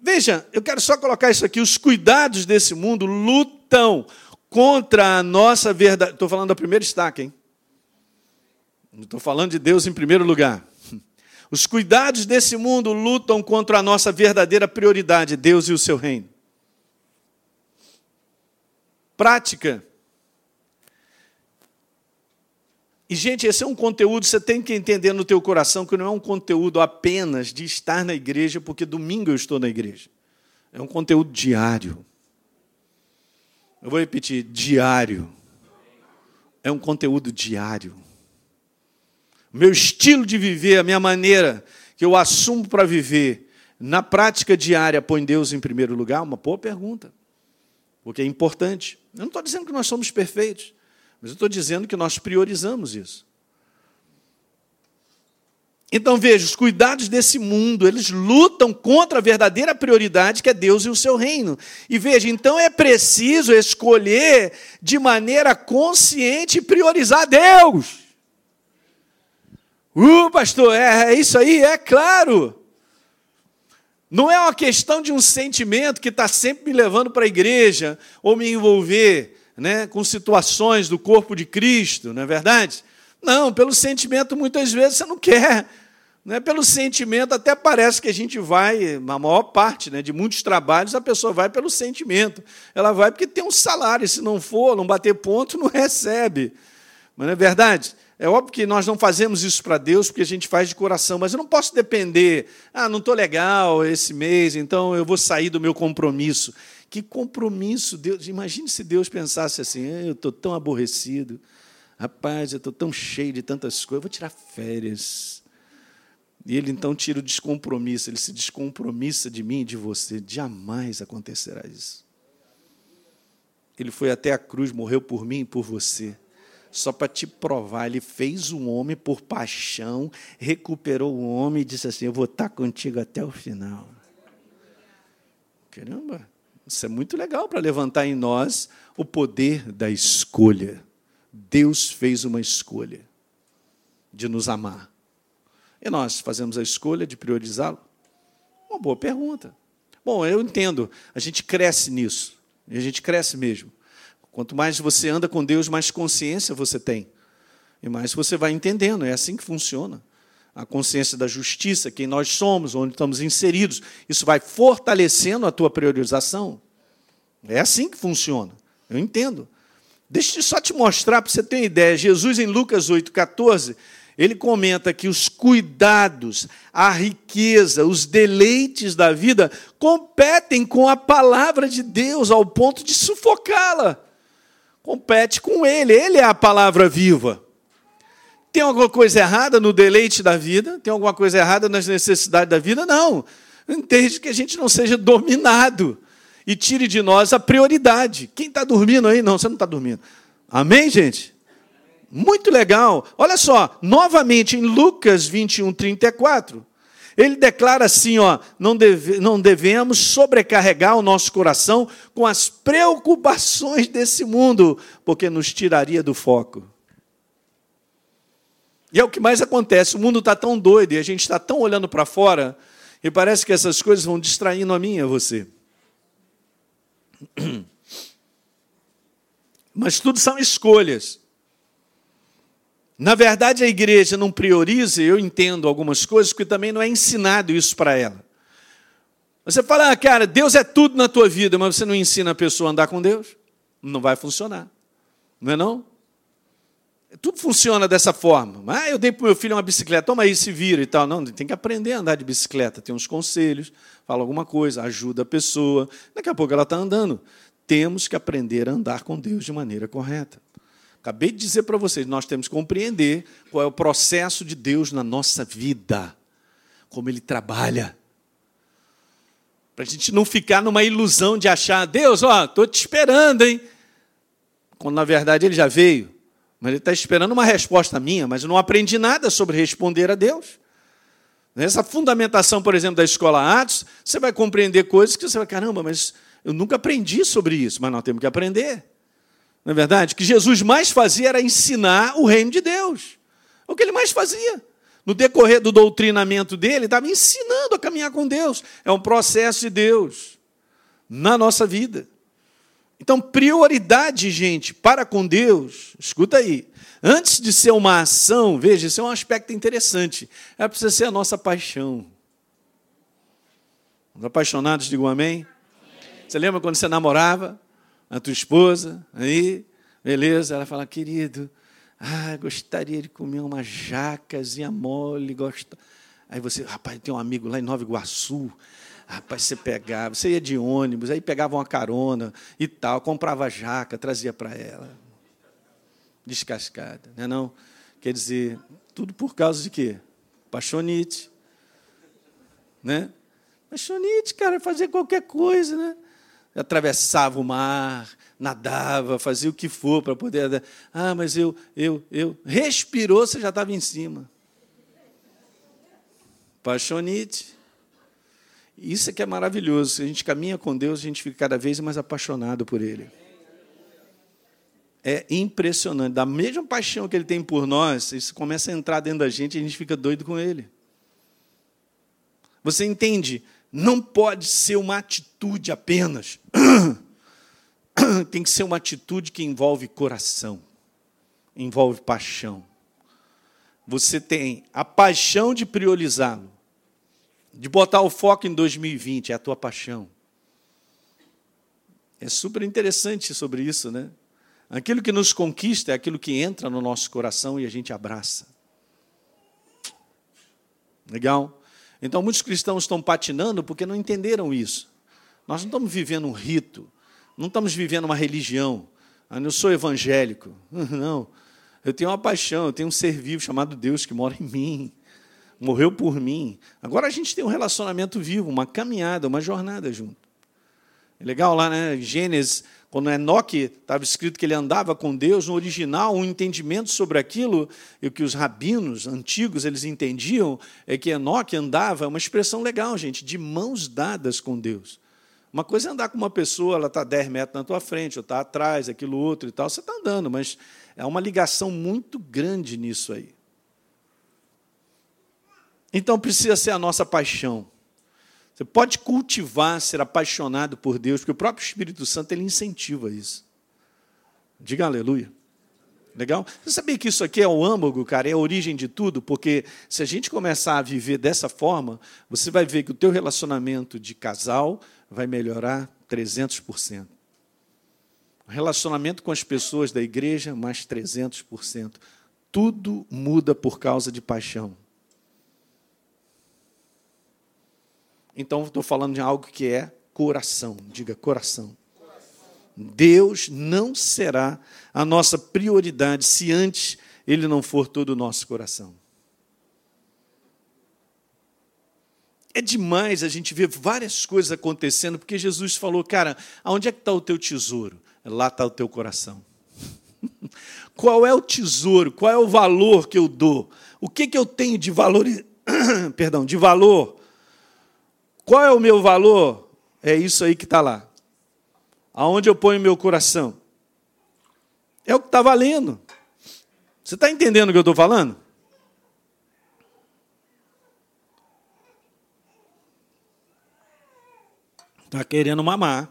Veja, eu quero só colocar isso aqui: os cuidados desse mundo lutam contra a nossa verdade. Estou falando da primeira estaca, hein? Estou falando de Deus em primeiro lugar. Os cuidados desse mundo lutam contra a nossa verdadeira prioridade, Deus e o seu reino. Prática E, gente, esse é um conteúdo, você tem que entender no teu coração que não é um conteúdo apenas de estar na igreja, porque domingo eu estou na igreja. É um conteúdo diário. Eu vou repetir, diário. É um conteúdo diário. O meu estilo de viver, a minha maneira que eu assumo para viver, na prática diária, põe Deus em primeiro lugar? Uma boa pergunta. Porque é importante. Eu não estou dizendo que nós somos perfeitos. Mas eu estou dizendo que nós priorizamos isso. Então veja, os cuidados desse mundo, eles lutam contra a verdadeira prioridade que é Deus e o seu reino. E veja, então é preciso escolher de maneira consciente priorizar Deus. Uh, pastor, é, é isso aí? É claro. Não é uma questão de um sentimento que está sempre me levando para a igreja ou me envolver né, com situações do corpo de Cristo, não é verdade? Não, pelo sentimento muitas vezes você não quer. Não é pelo sentimento, até parece que a gente vai, na maior parte né, de muitos trabalhos, a pessoa vai pelo sentimento. Ela vai porque tem um salário, se não for, não bater ponto, não recebe. Mas não é verdade? É óbvio que nós não fazemos isso para Deus porque a gente faz de coração, mas eu não posso depender. Ah, não estou legal esse mês, então eu vou sair do meu compromisso. Que compromisso, Deus? Imagine se Deus pensasse assim: eu estou tão aborrecido, rapaz, eu estou tão cheio de tantas coisas, vou tirar férias. E ele então tira o descompromisso, ele se descompromissa de mim e de você. Jamais acontecerá isso. Ele foi até a cruz, morreu por mim e por você só para te provar. Ele fez um homem por paixão, recuperou o homem e disse assim: Eu vou estar contigo até o final. Caramba, isso é muito legal para levantar em nós o poder da escolha. Deus fez uma escolha de nos amar. E nós fazemos a escolha de priorizá-lo? Uma boa pergunta. Bom, eu entendo, a gente cresce nisso, e a gente cresce mesmo. Quanto mais você anda com Deus, mais consciência você tem. E mais você vai entendendo, é assim que funciona. A consciência da justiça, quem nós somos, onde estamos inseridos, isso vai fortalecendo a tua priorização. É assim que funciona. Eu entendo. Deixa eu só te mostrar para você ter uma ideia. Jesus, em Lucas 8,14, ele comenta que os cuidados, a riqueza, os deleites da vida competem com a palavra de Deus ao ponto de sufocá-la compete com Ele, Ele é a palavra viva. Tem alguma coisa errada no deleite da vida? Tem alguma coisa errada nas necessidades da vida? Não. Desde que a gente não seja dominado e tire de nós a prioridade. Quem está dormindo aí? Não, você não está dormindo. Amém, gente? Muito legal. Olha só, novamente em Lucas 21, 34. Ele declara assim: ó, não, deve, não devemos sobrecarregar o nosso coração com as preocupações desse mundo, porque nos tiraria do foco. E é o que mais acontece: o mundo está tão doido e a gente está tão olhando para fora, e parece que essas coisas vão distraindo a mim e a você. Mas tudo são escolhas. Na verdade, a igreja não prioriza, eu entendo algumas coisas, porque também não é ensinado isso para ela. Você fala, ah, cara, Deus é tudo na tua vida, mas você não ensina a pessoa a andar com Deus? Não vai funcionar. Não é não? Tudo funciona dessa forma. Ah, eu dei para o meu filho uma bicicleta, toma aí, se vira e tal. Não, tem que aprender a andar de bicicleta. Tem uns conselhos, fala alguma coisa, ajuda a pessoa. Daqui a pouco ela está andando. Temos que aprender a andar com Deus de maneira correta. Acabei de dizer para vocês, nós temos que compreender qual é o processo de Deus na nossa vida, como Ele trabalha. Para a gente não ficar numa ilusão de achar, Deus, ó, estou te esperando, hein? Quando na verdade Ele já veio. Mas Ele está esperando uma resposta minha, mas eu não aprendi nada sobre responder a Deus. Nessa fundamentação, por exemplo, da escola Atos, você vai compreender coisas que você vai, caramba, mas eu nunca aprendi sobre isso, mas nós temos que aprender. Não é verdade? O que Jesus mais fazia era ensinar o reino de Deus. É o que ele mais fazia. No decorrer do doutrinamento dele, ele estava ensinando a caminhar com Deus. É um processo de Deus na nossa vida. Então, prioridade, gente, para com Deus, escuta aí, antes de ser uma ação, veja, isso é um aspecto interessante, é precisa ser a nossa paixão. Os apaixonados, digam amém. Você lembra quando você namorava? a tua esposa, aí, beleza, ela fala, querido, ah, gostaria de comer uma jacazinha mole, gosta. Aí você, rapaz, tem um amigo lá em Nova Iguaçu, rapaz, você pegava, você ia de ônibus, aí pegava uma carona e tal, comprava jaca, trazia para ela. Descascada, não é não? Quer dizer, tudo por causa de quê? Paixonite. Né? Paixonite, cara, fazer qualquer coisa, né? atravessava o mar, nadava, fazia o que for para poder. Ah, mas eu, eu, eu. Respirou, você já estava em cima. Paixonite. Isso é que é maravilhoso. Se a gente caminha com Deus, a gente fica cada vez mais apaixonado por Ele. É impressionante. Da mesma paixão que Ele tem por nós, isso começa a entrar dentro da gente e a gente fica doido com Ele. Você entende não pode ser uma atitude apenas. Tem que ser uma atitude que envolve coração, envolve paixão. Você tem a paixão de priorizá-lo, de botar o foco em 2020, é a tua paixão. É super interessante sobre isso, né? Aquilo que nos conquista é aquilo que entra no nosso coração e a gente abraça. Legal? Então, muitos cristãos estão patinando porque não entenderam isso. Nós não estamos vivendo um rito, não estamos vivendo uma religião. Ah, eu sou evangélico. Não. Eu tenho uma paixão, eu tenho um ser vivo chamado Deus que mora em mim, morreu por mim. Agora a gente tem um relacionamento vivo, uma caminhada, uma jornada junto. É legal lá, né? Gênesis, quando Enoque estava escrito que ele andava com Deus, no original, um entendimento sobre aquilo, e o que os rabinos antigos eles entendiam, é que Enoque andava, é uma expressão legal, gente, de mãos dadas com Deus. Uma coisa é andar com uma pessoa, ela está 10 metros na tua frente, ou está atrás, aquilo outro e tal, você está andando, mas é uma ligação muito grande nisso aí. Então precisa ser a nossa paixão. Você pode cultivar, ser apaixonado por Deus, porque o próprio Espírito Santo ele incentiva isso. Diga aleluia. Legal? Você sabia que isso aqui é o âmago, cara, é a origem de tudo? Porque se a gente começar a viver dessa forma, você vai ver que o teu relacionamento de casal vai melhorar 300%. O relacionamento com as pessoas da igreja, mais 300%. Tudo muda por causa de paixão. Então, estou falando de algo que é coração. Diga coração. Deus não será a nossa prioridade se antes Ele não for todo o nosso coração. É demais a gente ver várias coisas acontecendo, porque Jesus falou, cara, aonde é que está o teu tesouro? Lá está o teu coração. Qual é o tesouro? Qual é o valor que eu dou? O que, que eu tenho de valor, perdão, de valor qual é o meu valor? É isso aí que está lá. Aonde eu ponho meu coração? É o que está valendo. Você está entendendo o que eu estou falando? Está querendo mamar.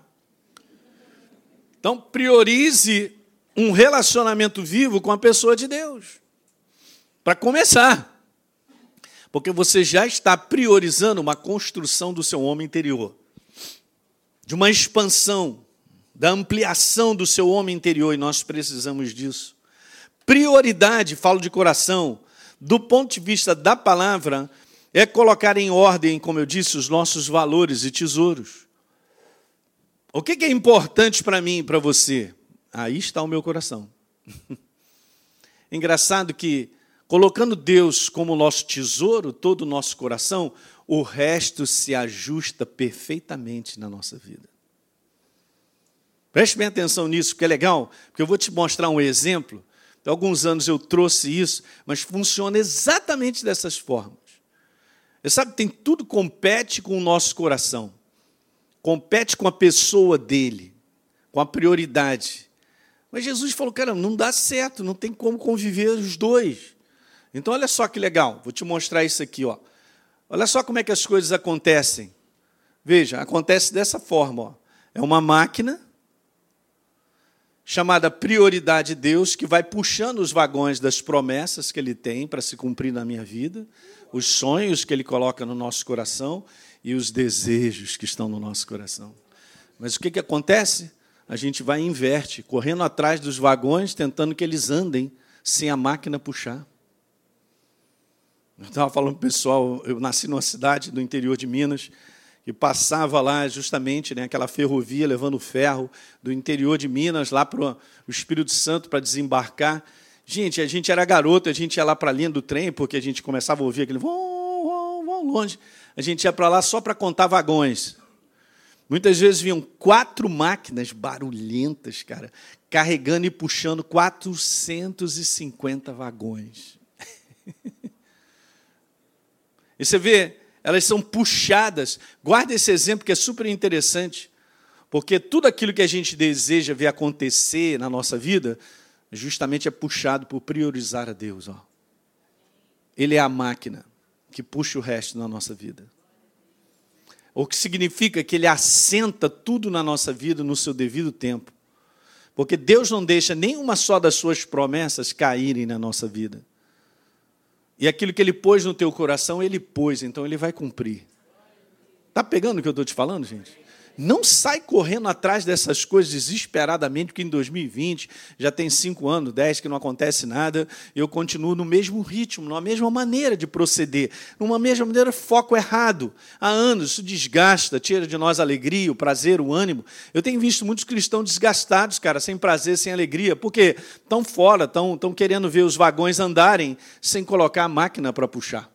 Então, priorize um relacionamento vivo com a pessoa de Deus. Para começar. Porque você já está priorizando uma construção do seu homem interior, de uma expansão, da ampliação do seu homem interior, e nós precisamos disso. Prioridade, falo de coração, do ponto de vista da palavra, é colocar em ordem, como eu disse, os nossos valores e tesouros. O que é importante para mim e para você? Aí está o meu coração. Engraçado que Colocando Deus como nosso tesouro, todo o nosso coração, o resto se ajusta perfeitamente na nossa vida. Preste bem atenção nisso, porque é legal, porque eu vou te mostrar um exemplo. Há alguns anos eu trouxe isso, mas funciona exatamente dessas formas. Você sabe, tem tudo compete com o nosso coração. Compete com a pessoa dele, com a prioridade. Mas Jesus falou, cara, não dá certo, não tem como conviver os dois. Então, olha só que legal, vou te mostrar isso aqui. Ó. Olha só como é que as coisas acontecem. Veja, acontece dessa forma. Ó. É uma máquina chamada prioridade de Deus que vai puxando os vagões das promessas que Ele tem para se cumprir na minha vida, os sonhos que Ele coloca no nosso coração e os desejos que estão no nosso coração. Mas o que, que acontece? A gente vai inverte, correndo atrás dos vagões, tentando que eles andem sem a máquina puxar. Eu estava falando pessoal, eu nasci numa cidade do interior de Minas, e passava lá justamente né, aquela ferrovia levando ferro do interior de Minas lá para o Espírito Santo para desembarcar. Gente, a gente era garoto, a gente ia lá para a linha do trem, porque a gente começava a ouvir aquele vão, vão, vão longe. A gente ia para lá só para contar vagões. Muitas vezes vinham quatro máquinas barulhentas, cara, carregando e puxando 450 vagões. E você vê, elas são puxadas. Guarda esse exemplo que é super interessante, porque tudo aquilo que a gente deseja ver acontecer na nossa vida, justamente é puxado por priorizar a Deus. Ó. Ele é a máquina que puxa o resto na nossa vida. o que significa que ele assenta tudo na nossa vida no seu devido tempo. Porque Deus não deixa nenhuma só das suas promessas caírem na nossa vida. E aquilo que ele pôs no teu coração, ele pôs, então ele vai cumprir. Está pegando o que eu estou te falando, gente? Não sai correndo atrás dessas coisas desesperadamente, porque em 2020 já tem cinco anos, dez que não acontece nada, eu continuo no mesmo ritmo, na mesma maneira de proceder, numa mesma maneira, foco errado. Há anos, isso desgasta, tira de nós a alegria, o prazer, o ânimo. Eu tenho visto muitos cristãos desgastados, cara, sem prazer, sem alegria, porque estão fora, estão, querendo ver os vagões andarem sem colocar a máquina para puxar.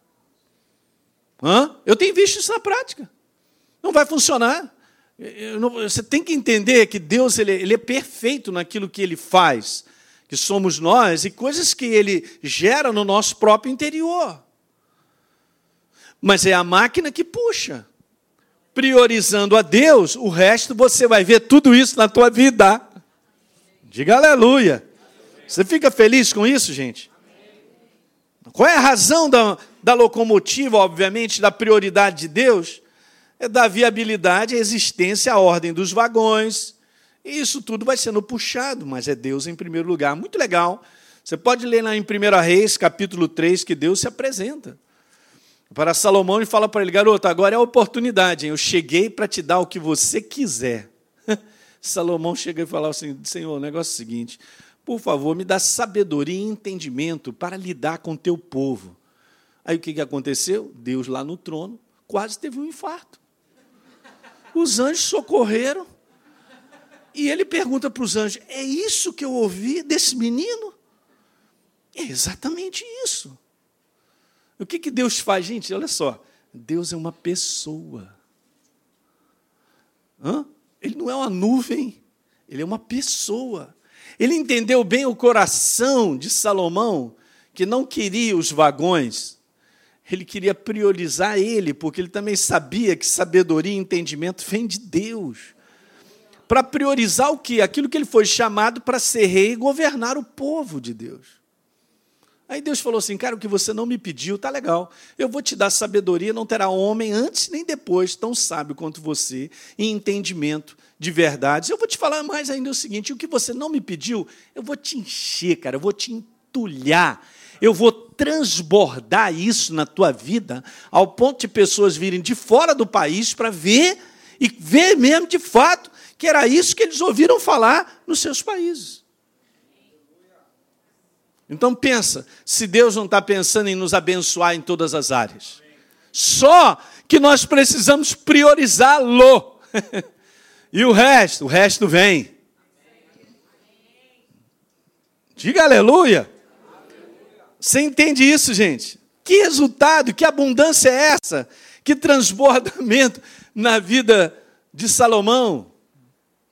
Hã? Eu tenho visto isso na prática. Não vai funcionar. Você tem que entender que Deus ele, ele é perfeito naquilo que ele faz, que somos nós, e coisas que ele gera no nosso próprio interior. Mas é a máquina que puxa. Priorizando a Deus, o resto você vai ver tudo isso na tua vida. Diga aleluia. Você fica feliz com isso, gente? Qual é a razão da, da locomotiva, obviamente, da prioridade de Deus? É dar viabilidade existência, à ordem dos vagões. E isso tudo vai sendo puxado, mas é Deus em primeiro lugar. Muito legal. Você pode ler lá em 1 Reis, capítulo 3, que Deus se apresenta para Salomão e fala para ele: garoto, agora é a oportunidade, hein? eu cheguei para te dar o que você quiser. Salomão chega e fala assim: Senhor, o negócio é o seguinte, por favor, me dá sabedoria e entendimento para lidar com o teu povo. Aí o que aconteceu? Deus lá no trono quase teve um infarto. Os anjos socorreram. E ele pergunta para os anjos: É isso que eu ouvi desse menino? É exatamente isso. O que, que Deus faz, gente? Olha só. Deus é uma pessoa. Hã? Ele não é uma nuvem, ele é uma pessoa. Ele entendeu bem o coração de Salomão, que não queria os vagões, ele queria priorizar ele, porque ele também sabia que sabedoria e entendimento vem de Deus. Para priorizar o que? Aquilo que ele foi chamado para ser rei e governar o povo de Deus. Aí Deus falou assim: Cara, o que você não me pediu, tá legal. Eu vou te dar sabedoria, não terá homem antes nem depois tão sábio quanto você, em entendimento de verdades. Eu vou te falar mais ainda o seguinte: o que você não me pediu, eu vou te encher, cara, eu vou te entulhar eu vou transbordar isso na tua vida, ao ponto de pessoas virem de fora do país para ver e ver mesmo de fato que era isso que eles ouviram falar nos seus países. Então pensa, se Deus não está pensando em nos abençoar em todas as áreas, só que nós precisamos priorizá-lo. e o resto, o resto vem. Diga aleluia. Você entende isso, gente? Que resultado, que abundância é essa? Que transbordamento na vida de Salomão?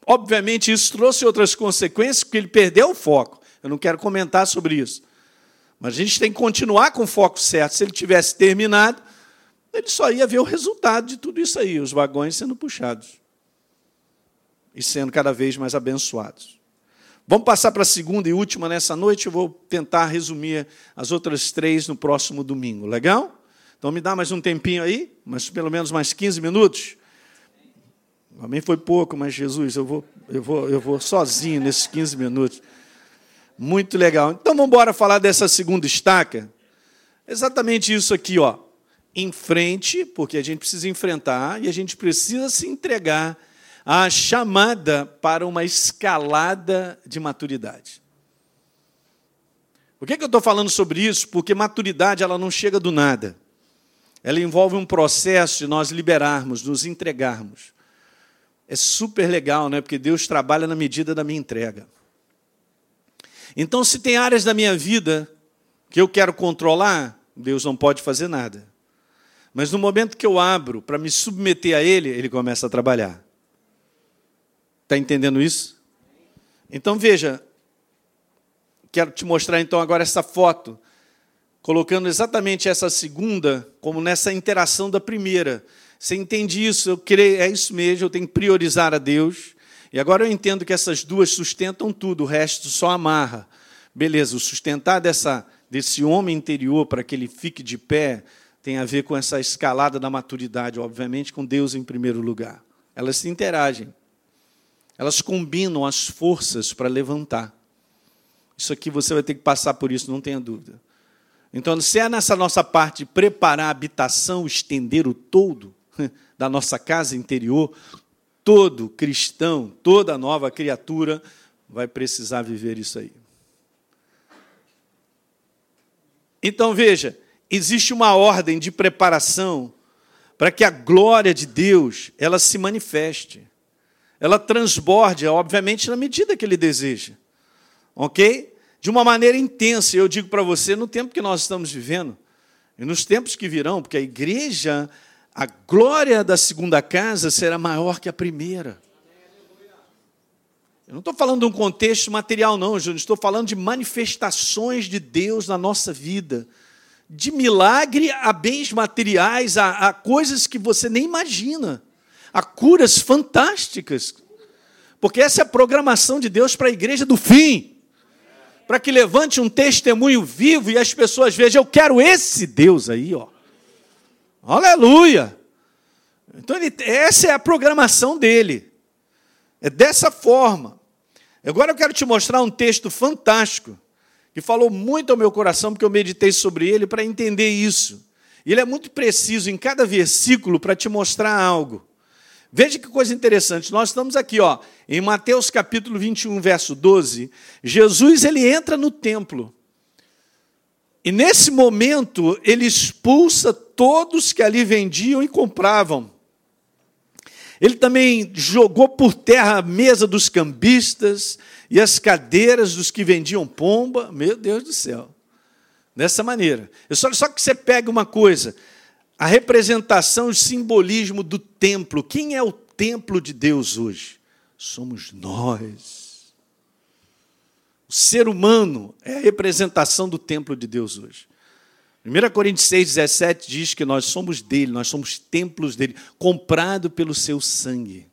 Obviamente, isso trouxe outras consequências, porque ele perdeu o foco. Eu não quero comentar sobre isso. Mas a gente tem que continuar com o foco certo. Se ele tivesse terminado, ele só ia ver o resultado de tudo isso aí, os vagões sendo puxados e sendo cada vez mais abençoados. Vamos passar para a segunda e última nessa noite. Eu vou tentar resumir as outras três no próximo domingo. Legal? Então me dá mais um tempinho aí, mas pelo menos mais 15 minutos. Também foi pouco, mas Jesus, eu vou, eu vou, eu vou sozinho nesses 15 minutos. Muito legal. Então vamos embora falar dessa segunda estaca. Exatamente isso aqui, ó. Em frente, porque a gente precisa enfrentar e a gente precisa se entregar a chamada para uma escalada de maturidade. Por que, que eu estou falando sobre isso? Porque maturidade ela não chega do nada. Ela envolve um processo de nós liberarmos, nos entregarmos. É super legal, né? Porque Deus trabalha na medida da minha entrega. Então, se tem áreas da minha vida que eu quero controlar, Deus não pode fazer nada. Mas no momento que eu abro para me submeter a Ele, Ele começa a trabalhar. Está entendendo isso? Então veja, quero te mostrar então agora essa foto, colocando exatamente essa segunda como nessa interação da primeira. Você entende isso? Eu creio, é isso mesmo, eu tenho que priorizar a Deus. E agora eu entendo que essas duas sustentam tudo, o resto só amarra. Beleza, o sustentar dessa, desse homem interior para que ele fique de pé, tem a ver com essa escalada da maturidade, obviamente, com Deus em primeiro lugar. Elas se interagem. Elas combinam as forças para levantar. Isso aqui você vai ter que passar por isso, não tenha dúvida. Então, se é nessa nossa parte de preparar a habitação, estender o todo da nossa casa interior, todo cristão, toda nova criatura vai precisar viver isso aí. Então veja, existe uma ordem de preparação para que a glória de Deus ela se manifeste. Ela transborde, obviamente, na medida que ele deseja. OK? De uma maneira intensa, eu digo para você, no tempo que nós estamos vivendo, e nos tempos que virão, porque a igreja, a glória da segunda casa será maior que a primeira. Eu não estou falando de um contexto material, não, Júnior. Estou falando de manifestações de Deus na nossa vida. De milagre a bens materiais, a, a coisas que você nem imagina. A curas fantásticas. Porque essa é a programação de Deus para a igreja do fim. Para que levante um testemunho vivo e as pessoas vejam, eu quero esse Deus aí, ó. Aleluia! Então, ele, essa é a programação dele. É dessa forma. Agora eu quero te mostrar um texto fantástico, que falou muito ao meu coração, porque eu meditei sobre ele para entender isso. Ele é muito preciso em cada versículo para te mostrar algo. Veja que coisa interessante. Nós estamos aqui, ó, em Mateus capítulo 21, verso 12. Jesus ele entra no templo. E nesse momento ele expulsa todos que ali vendiam e compravam. Ele também jogou por terra a mesa dos cambistas e as cadeiras dos que vendiam pomba. Meu Deus do céu. Dessa maneira. Só, só que você pega uma coisa: a representação, o simbolismo do templo. Quem é o templo de Deus hoje? Somos nós. O ser humano é a representação do templo de Deus hoje. 1 Coríntios 6, 17 diz que nós somos dele, nós somos templos dele, comprado pelo seu sangue.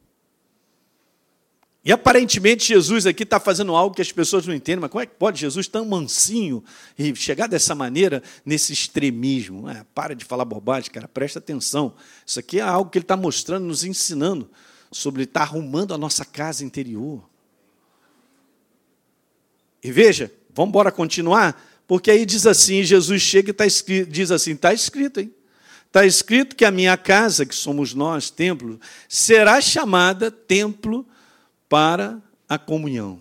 E aparentemente Jesus aqui está fazendo algo que as pessoas não entendem, mas como é que pode Jesus tão mansinho e chegar dessa maneira nesse extremismo? É, para de falar bobagem, cara, presta atenção. Isso aqui é algo que ele está mostrando, nos ensinando sobre estar tá arrumando a nossa casa interior. E veja, vamos embora continuar. Porque aí diz assim, Jesus chega e tá escrito, diz assim, está escrito, hein? Está escrito que a minha casa, que somos nós, templo, será chamada templo para a comunhão.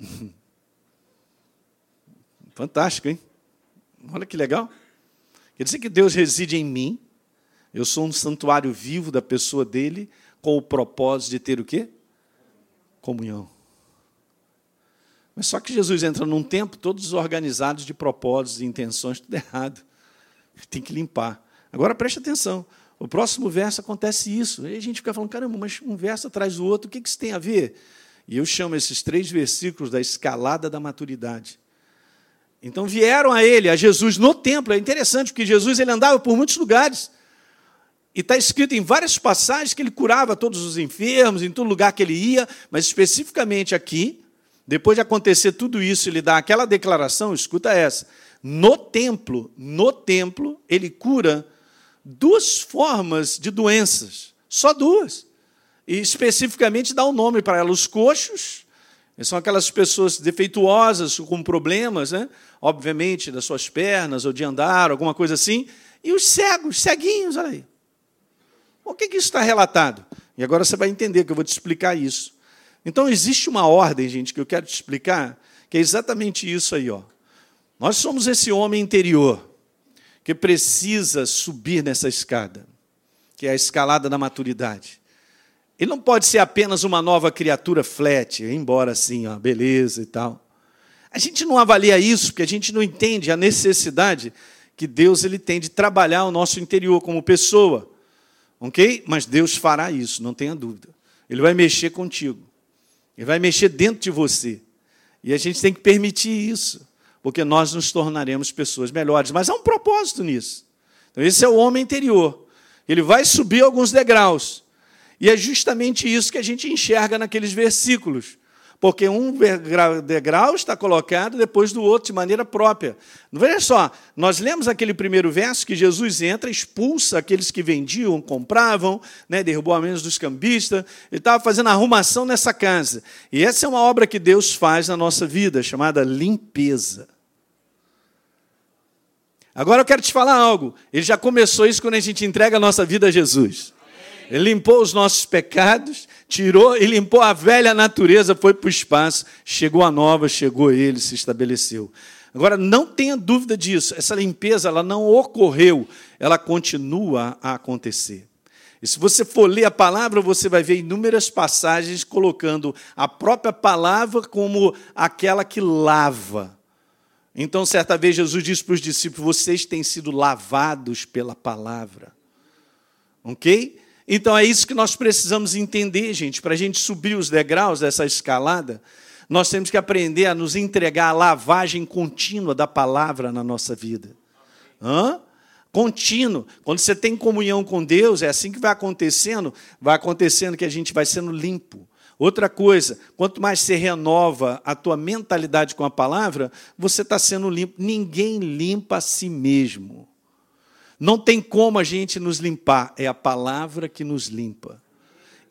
Fantástico, hein? Olha que legal. Quer dizer que Deus reside em mim, eu sou um santuário vivo da pessoa dele, com o propósito de ter o quê? Comunhão. Mas só que Jesus entra num tempo todos organizados de propósitos e intenções, tudo errado. Tem que limpar. Agora preste atenção. O próximo verso acontece isso. Aí a gente fica falando, caramba, mas um verso atrás do outro, o que isso tem a ver? E eu chamo esses três versículos da escalada da maturidade. Então vieram a ele, a Jesus, no templo. É interessante, porque Jesus ele andava por muitos lugares. E está escrito em várias passagens que ele curava todos os enfermos, em todo lugar que ele ia, mas especificamente aqui, depois de acontecer tudo isso, ele dá aquela declaração, escuta essa. No templo, no templo, ele cura duas formas de doenças, só duas. E especificamente dá um nome para elas, os coxos, são aquelas pessoas defeituosas, com problemas, né? obviamente, das suas pernas, ou de andar, alguma coisa assim, e os cegos, ceguinhos, olha aí. O que, que isso está relatado? E agora você vai entender que eu vou te explicar isso. Então existe uma ordem, gente, que eu quero te explicar, que é exatamente isso aí, ó. Nós somos esse homem interior que precisa subir nessa escada, que é a escalada da maturidade. Ele não pode ser apenas uma nova criatura flat, embora assim, ó, beleza e tal. A gente não avalia isso porque a gente não entende a necessidade que Deus ele tem de trabalhar o nosso interior como pessoa. OK? Mas Deus fará isso, não tenha dúvida. Ele vai mexer contigo. Ele vai mexer dentro de você. E a gente tem que permitir isso, porque nós nos tornaremos pessoas melhores. Mas há um propósito nisso. Então, esse é o homem interior. Ele vai subir alguns degraus. E é justamente isso que a gente enxerga naqueles versículos. Porque um degrau está colocado depois do outro de maneira própria. Veja só, nós lemos aquele primeiro verso que Jesus entra, expulsa aqueles que vendiam, compravam, né, derrubou a menos dos cambistas, ele estava fazendo arrumação nessa casa. E essa é uma obra que Deus faz na nossa vida, chamada limpeza. Agora eu quero te falar algo. Ele já começou isso quando a gente entrega a nossa vida a Jesus. Ele limpou os nossos pecados, tirou e limpou a velha natureza, foi para o espaço, chegou a nova, chegou ele, se estabeleceu. Agora, não tenha dúvida disso, essa limpeza ela não ocorreu, ela continua a acontecer. E se você for ler a palavra, você vai ver inúmeras passagens colocando a própria palavra como aquela que lava. Então, certa vez, Jesus disse para os discípulos: Vocês têm sido lavados pela palavra. Ok? Então é isso que nós precisamos entender, gente, para a gente subir os degraus dessa escalada. Nós temos que aprender a nos entregar a lavagem contínua da palavra na nossa vida. Hã? Contínuo. Quando você tem comunhão com Deus, é assim que vai acontecendo, vai acontecendo que a gente vai sendo limpo. Outra coisa, quanto mais você renova a tua mentalidade com a palavra, você está sendo limpo. Ninguém limpa a si mesmo. Não tem como a gente nos limpar, é a palavra que nos limpa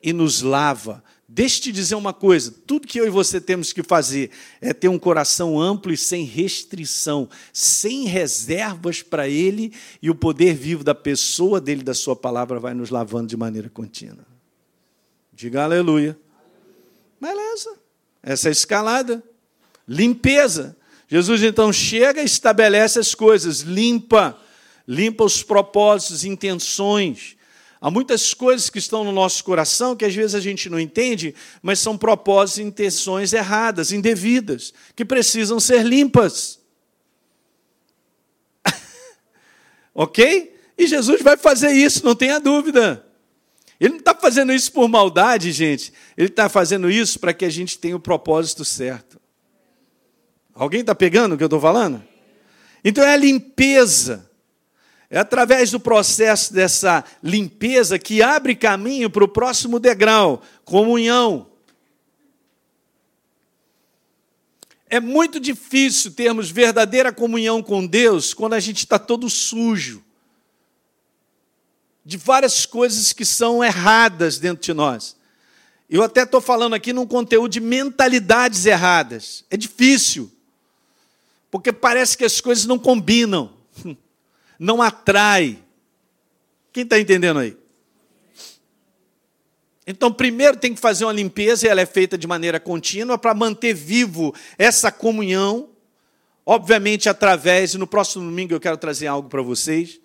e nos lava. Deixa eu te dizer uma coisa: tudo que eu e você temos que fazer é ter um coração amplo e sem restrição, sem reservas para Ele, e o poder vivo da pessoa dele, da Sua palavra, vai nos lavando de maneira contínua. Diga aleluia. Beleza. Essa é a escalada. Limpeza. Jesus então chega e estabelece as coisas, limpa limpa os propósitos, intenções. Há muitas coisas que estão no nosso coração que às vezes a gente não entende, mas são propósitos e intenções erradas, indevidas, que precisam ser limpas. ok? E Jesus vai fazer isso, não tenha dúvida. Ele não está fazendo isso por maldade, gente. Ele está fazendo isso para que a gente tenha o propósito certo. Alguém está pegando o que eu estou falando? Então é a limpeza. É através do processo dessa limpeza que abre caminho para o próximo degrau comunhão. É muito difícil termos verdadeira comunhão com Deus quando a gente está todo sujo de várias coisas que são erradas dentro de nós. Eu até estou falando aqui num conteúdo de mentalidades erradas. É difícil, porque parece que as coisas não combinam não atrai. Quem está entendendo aí? Então, primeiro tem que fazer uma limpeza, e ela é feita de maneira contínua para manter vivo essa comunhão. Obviamente, através, e no próximo domingo eu quero trazer algo para vocês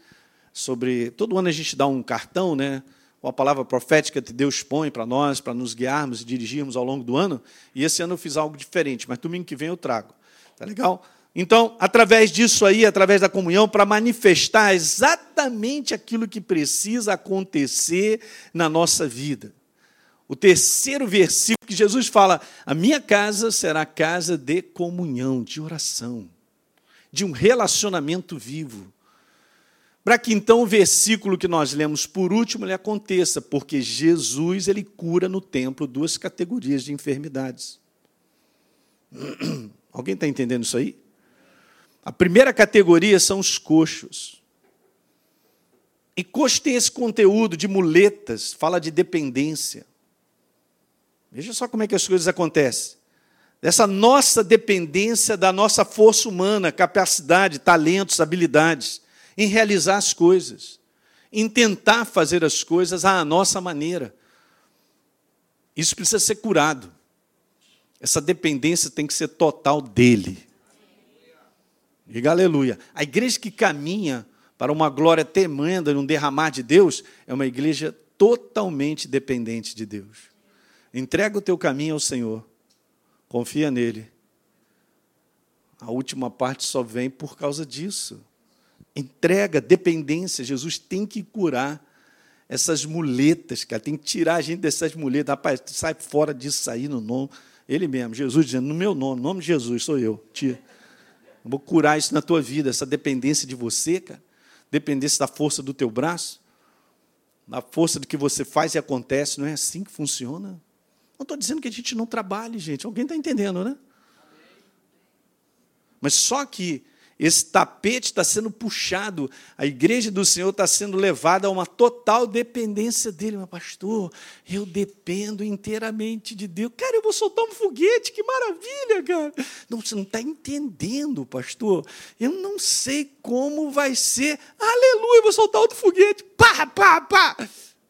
sobre. Todo ano a gente dá um cartão, né? Uma palavra profética que Deus põe para nós, para nos guiarmos e dirigirmos ao longo do ano. E esse ano eu fiz algo diferente, mas domingo que vem eu trago. Tá legal? Então, através disso aí, através da comunhão, para manifestar exatamente aquilo que precisa acontecer na nossa vida. O terceiro versículo que Jesus fala: A minha casa será casa de comunhão, de oração, de um relacionamento vivo. Para que então o versículo que nós lemos por último ele aconteça, porque Jesus ele cura no templo duas categorias de enfermidades. Alguém está entendendo isso aí? A primeira categoria são os coxos. E coxo tem esse conteúdo de muletas, fala de dependência. Veja só como é que as coisas acontecem. Dessa nossa dependência da nossa força humana, capacidade, talentos, habilidades, em realizar as coisas, em tentar fazer as coisas à nossa maneira. Isso precisa ser curado. Essa dependência tem que ser total dele. Diga aleluia. A igreja que caminha para uma glória tremenda, num derramar de Deus, é uma igreja totalmente dependente de Deus. Entrega o teu caminho ao Senhor. Confia nele. A última parte só vem por causa disso. Entrega, dependência. Jesus tem que curar essas muletas, cara. Tem que tirar a gente dessas muletas. Rapaz, sai fora disso aí no nome. Ele mesmo, Jesus dizendo, no meu nome, no nome de Jesus, sou eu. Tira. Vou curar isso na tua vida, essa dependência de você, cara. Dependência da força do teu braço. Da força do que você faz e acontece. Não é assim que funciona. Não estou dizendo que a gente não trabalhe, gente. Alguém está entendendo, né? Mas só que esse tapete está sendo puxado, a igreja do Senhor está sendo levada a uma total dependência dele. Mas, pastor, eu dependo inteiramente de Deus. Cara, eu vou soltar um foguete, que maravilha, cara. Não, você não está entendendo, pastor. Eu não sei como vai ser. Aleluia, eu vou soltar outro foguete. Pá, pá, pá.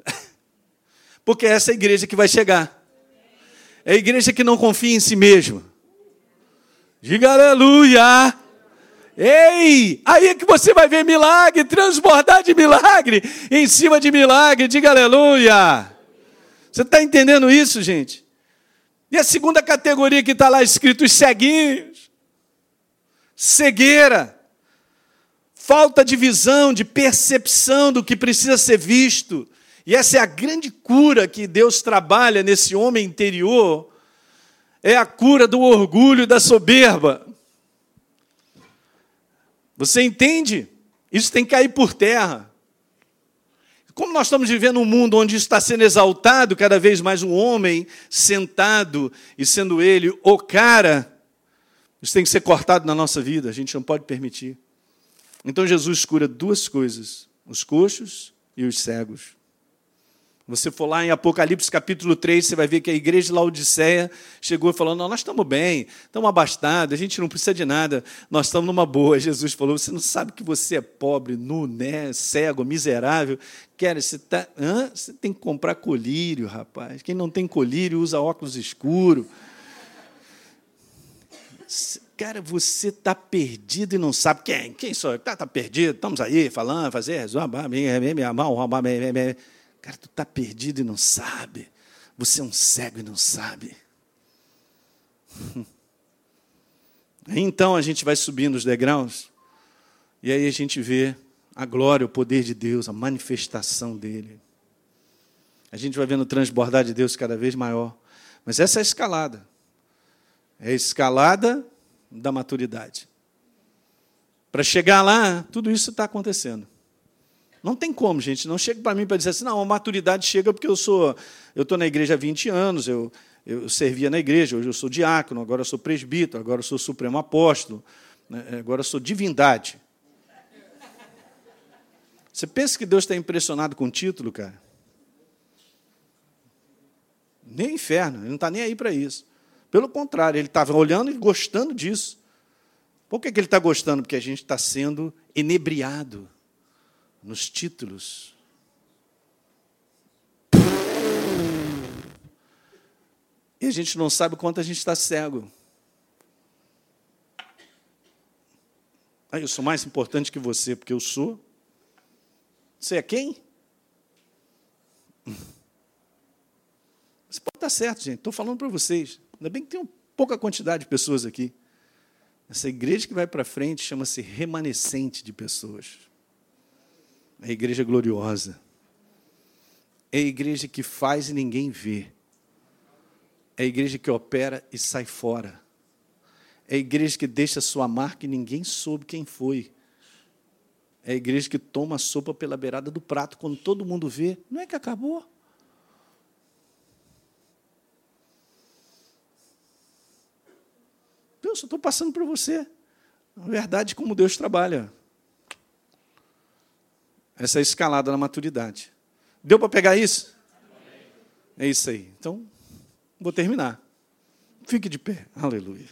Porque essa é a igreja que vai chegar. É a igreja que não confia em si mesma. Diga aleluia. Ei, aí é que você vai ver milagre, transbordar de milagre em cima de milagre. Diga aleluia. Você está entendendo isso, gente? E a segunda categoria que está lá escrito, os ceguinhos. Cegueira. Falta de visão, de percepção do que precisa ser visto. E essa é a grande cura que Deus trabalha nesse homem interior, é a cura do orgulho da soberba. Você entende? Isso tem que cair por terra. Como nós estamos vivendo um mundo onde está sendo exaltado cada vez mais um homem sentado e sendo ele o cara, isso tem que ser cortado na nossa vida, a gente não pode permitir. Então Jesus cura duas coisas: os coxos e os cegos. Você for lá em Apocalipse capítulo 3, você vai ver que a igreja de Laodiceia chegou falando: nós estamos bem, estamos abastados, a gente não precisa de nada, nós estamos numa boa. Jesus falou: você não sabe que você é pobre, nu, né, cego, miserável. Quer, você, tá, hã? você tem que comprar colírio, rapaz. Quem não tem colírio usa óculos escuros. Cara, você está perdido e não sabe quem? Quem sou eu? Está tá perdido, estamos aí falando, fazer. Cara, tu está perdido e não sabe. Você é um cego e não sabe. Então a gente vai subindo os degraus e aí a gente vê a glória, o poder de Deus, a manifestação dele. A gente vai vendo transbordar de Deus cada vez maior. Mas essa é a escalada. É a escalada da maturidade. Para chegar lá, tudo isso está acontecendo. Não tem como, gente. Não chega para mim para dizer assim, não, a maturidade chega porque eu sou, eu estou na igreja há 20 anos, eu, eu servia na igreja, hoje eu sou diácono, agora eu sou presbítero, agora eu sou supremo apóstolo, né, agora eu sou divindade. Você pensa que Deus está impressionado com o título, cara? Nem inferno, ele não está nem aí para isso. Pelo contrário, ele estava olhando e gostando disso. Por que, que ele está gostando? Porque a gente está sendo enebriado nos títulos. E a gente não sabe quanto a gente está cego. Ah, eu sou mais importante que você, porque eu sou. Você é quem? Você pode estar certo, gente. Estou falando para vocês. Ainda bem que tem pouca quantidade de pessoas aqui. Essa igreja que vai para frente chama-se remanescente de pessoas. É a igreja gloriosa. É a igreja que faz e ninguém vê. É a igreja que opera e sai fora. É a igreja que deixa sua marca e ninguém soube quem foi. É a igreja que toma a sopa pela beirada do prato quando todo mundo vê. Não é que acabou? Eu estou passando para você. Na verdade, como Deus trabalha. Essa é escalada na maturidade. Deu para pegar isso? É isso aí. Então, vou terminar. Fique de pé. Aleluia.